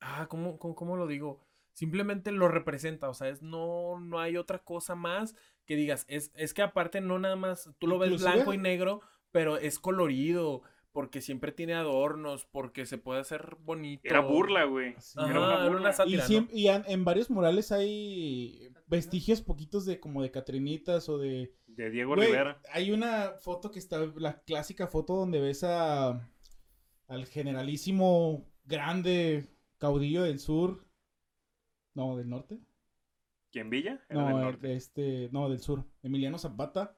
Ah, ¿cómo, cómo, cómo lo digo? Simplemente lo representa, o sea, es no, no hay otra cosa más que digas. Es, es que aparte no nada más, tú lo ves blanco y negro, pero es colorido, porque siempre tiene adornos, porque se puede hacer bonito. Era burla, güey. Ajá, Era una burla. una Y, ¿no? an- en varios murales hay vestigios poquitos de como de Catrinitas o de... De Diego Güey, Rivera. Hay una foto que está, la clásica foto donde ves a al generalísimo grande caudillo del sur, no, del norte, ¿Quién Villa? Era del no, norte. este, no, del sur, Emiliano Zapata.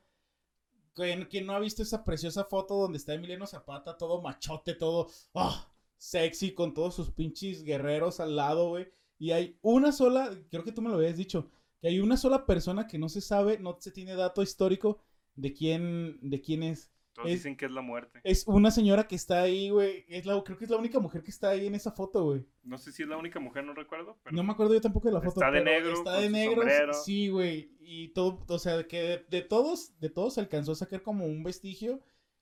¿Quién, quién no ha visto esa preciosa foto donde está Emiliano Zapata, todo machote, todo ah, sexy, con todos sus pinches guerreros al lado, güey? Y hay una sola, creo que tú me lo habías dicho, que hay una sola persona que no se sabe, no se tiene dato histórico de quién, de quién es. Todos es- dicen que es la muerte. Es una señora que está ahí, güey. Es la, creo que es la única mujer que está ahí en esa foto, güey. No sé si es la única mujer, no recuerdo. Pero No me acuerdo yo tampoco de la foto. Está de negro, Está de negro. sombrero. Sí, güey. Y todo, o sea, que de, de todos, de todos alcanzó a sacar como un vestigio.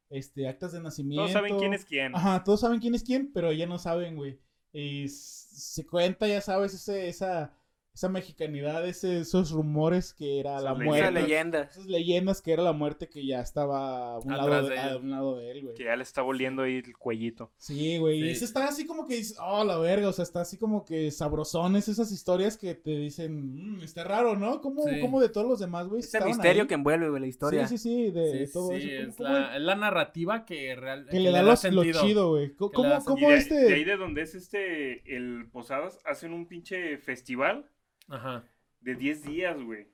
Este, actas de nacimiento. todos saben quién es quién. Ajá, todos saben quién es quién, pero ella no saben, güey. Y se cuenta, ya sabes, ese, esa, esa mexicanidad, ese, esos rumores que era Esas la leyendas. muerte. Esa leyenda. Esas leyendas que era la muerte que ya estaba a un, lado de, a un lado de él, güey. Que ya le está volviendo ahí el cuellito. Sí, güey. Y ese está así como que dices, oh, la verga. O sea, está así como que sabrosones esas historias que te dicen, "Mm, está raro, ¿no? ¿Cómo, Sí. cómo de todos los demás, güey? Ese misterio ahí? que envuelve, güey, la historia. Sí, sí, sí, de Sí, todo sí, eso. ¿Cómo- es, cómo la, es la narrativa que, real, que le da los- lo chido, güey. ¿Cómo, cómo, este? de ahí de donde es este, el Posadas, hacen un pinche festival Ajá. de 10 días, güey.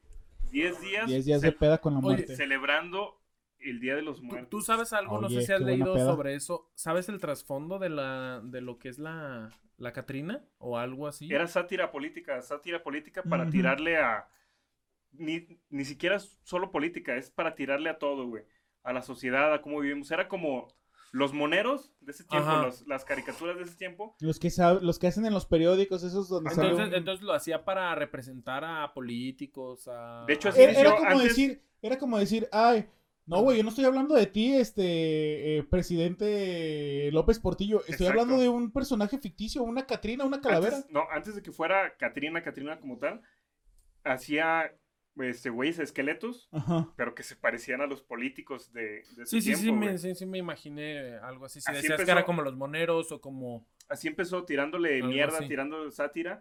10 días, 10 días de peda con la Oye, muerte. celebrando el Día de los ¿Tú, Muertos. tú sabes algo, no sé si has leído sobre eso. ¿Sabes el trasfondo de la de lo que es la, la Catrina o algo así? Era sátira política, sátira política para tirarle a... Ni, ni siquiera solo política, es para tirarle a todo, güey. A la sociedad, a cómo vivimos. Era como los moneros de ese tiempo, los- las caricaturas de ese tiempo. Los que, sab- los que hacen en los periódicos, esos donde sale Entonces, un- entonces lo hacía para representar a políticos, a... De hecho, Era, como antes- decir, era como decir, ay, no, güey, yo no estoy hablando de ti, este, eh, presidente López Portillo. Estoy Exacto. hablando de un personaje ficticio, una Catrina, una calavera. Antes, no, antes de que fuera Catrina, Catrina como tal, hacía este güeyes esqueletos, Ajá. pero que se parecían a los políticos de, de ese Sí, sí, tiempo, sí güey. me, sí, sí me imaginé algo así. Si Así decías que empezó. era como los moneros o como... Así empezó tirándole Algo mierda, así. tirando sátira,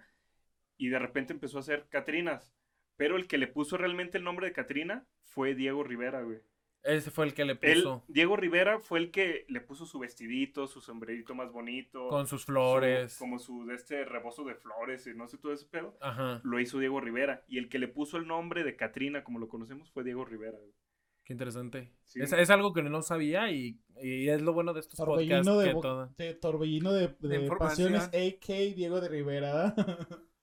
y de repente empezó a hacer Catrinas. Pero el que le puso realmente el nombre de Catrina fue Diego Rivera, güey. Ese fue el que le Él, puso Diego Rivera fue el que le puso su vestidito, su sombrerito más bonito. con sus su- flores. como su de este rebozo de flores y no sé todo ese pedo. Ajá. Lo hizo Diego Rivera. Y el que le puso el nombre de Catrina, como lo conocemos, fue Diego Rivera. Qué interesante. Sí. Es, es algo que no sabía y, y es lo bueno de estos podcasts. Torbellino de, que de- torbellino de, de información. pasiones, AK Diego de Rivera. [laughs]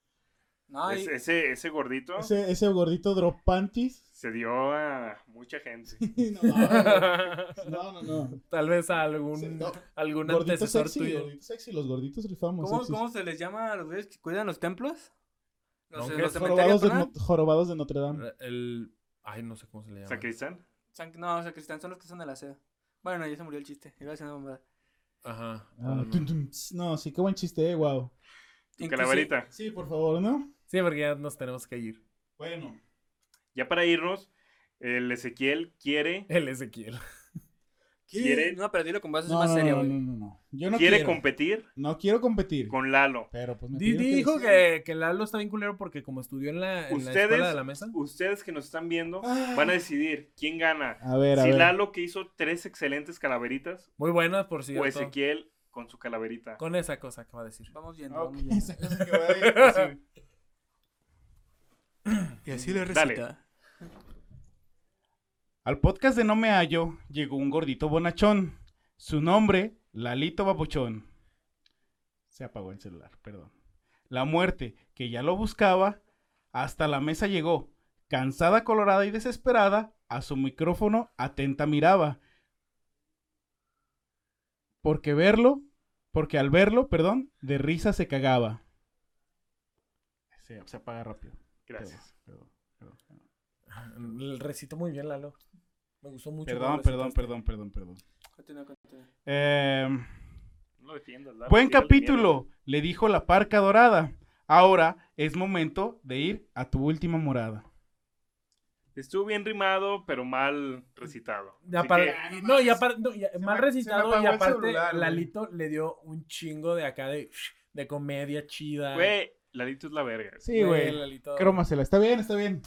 No, y- Es- ese, ese gordito ese, ese gordito drop panties. se dio a mucha gente. [laughs] no, no, no, no. Tal vez a algún, Sí, no. algún Gordito antecesor sexy, tuyo. gordito sexy, los gorditos rifamos. ¿cómo, cómo se les llama a los güeyes que cuidan los templos? Los, No, eh, los Jorobados de, jorobados de Notre Dame. El. Ay, no sé cómo se le llama. ¿Sacristán? San- No, cristianos son los que son de la SEA. Bueno, ya se murió el chiste. Iba a ser una bombada. Ajá. Ah, no, no. tum, tum, tss. No, sí, qué buen chiste, eh, wow. Tu calaverita. Sí, por favor, ¿no? Sí, porque ya nos tenemos que ir. Bueno. Ya para irnos, el Ezequiel quiere, El Ezequiel. [laughs] quiere, No, pero dilo con voz No, más no, seria, no, güey. no, no, no. Yo no quiere quiero. competir No quiero competir. con Lalo. Pero pues me Di- pidieron dijo que, que Lalo está bien culero porque como estudió en la, en la Ustedes, escuela de la mesa. ustedes que nos están viendo Ah. van a decidir quién gana. A ver, a Si ver. Lalo que hizo tres excelentes calaveritas Muy buenas, por o cierto. Ezequiel con su calaverita. Con esa cosa que va a decir. Vamos viendo, vamos viendo. [laughs] esa cosa que va a decir, así. Y así le Dale. recita. Al podcast de No Me Hallo llegó un gordito bonachón. Su nombre, Lalito Babuchón. Se apagó el celular, perdón. La muerte, que ya lo buscaba, hasta la mesa llegó. Cansada, colorada y desesperada, a su micrófono atenta miraba. Porque verlo, porque al verlo, perdón, de risa se cagaba. Se, se apaga rápido. Gracias. Perdón, perdón, perdón. Recito muy bien, Lalo. Me gustó mucho. Perdón, perdón, perdón, perdón, perdón. Continúa, continúa. Eh, No lo defiendas, Lalo, buen capítulo, le dijo la parca dorada. Ahora es momento de ir a tu última morada. Estuvo bien rimado, pero mal recitado. Que, no, y aparte, no, mal me- recitado y aparte celular, güey. Lalito le dio un chingo de acá de, de comedia chida. güey, Lalito es la verga. Sí, güey. Lalito. Crómasela. Está bien, está bien.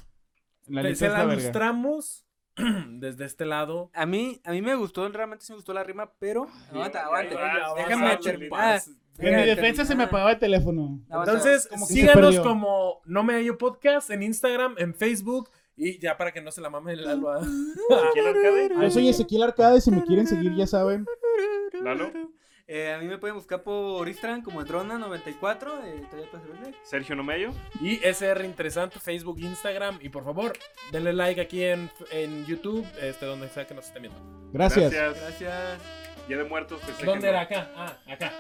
La Te- lista se es la la verga. ilustramos [clears throat] desde este lado. A mí, a mí me gustó, realmente sí me gustó la rima, pero... Aguanta, aguanta. Déjame terminar. En mi defensa se me apagaba el teléfono. Entonces, como que se síganos como No Me Hallo Podcast en Instagram, en Facebook y ya para que no se la mame el. ¿ah? Arcade, Yo soy Ezequiel Arcade, si me quieren seguir ya saben. Lalo, Eh, a mí me pueden buscar por Instagram como Drona94. Eh. Sergio Nomello. Y SR Interesante, Facebook, Instagram. Y por favor, denle like aquí en, en YouTube, este, donde sea que nos estén viendo. Gracias. Gracias. Gracias. Día de Muertos. festejen. ¿Dónde era? Acá. Ah, acá.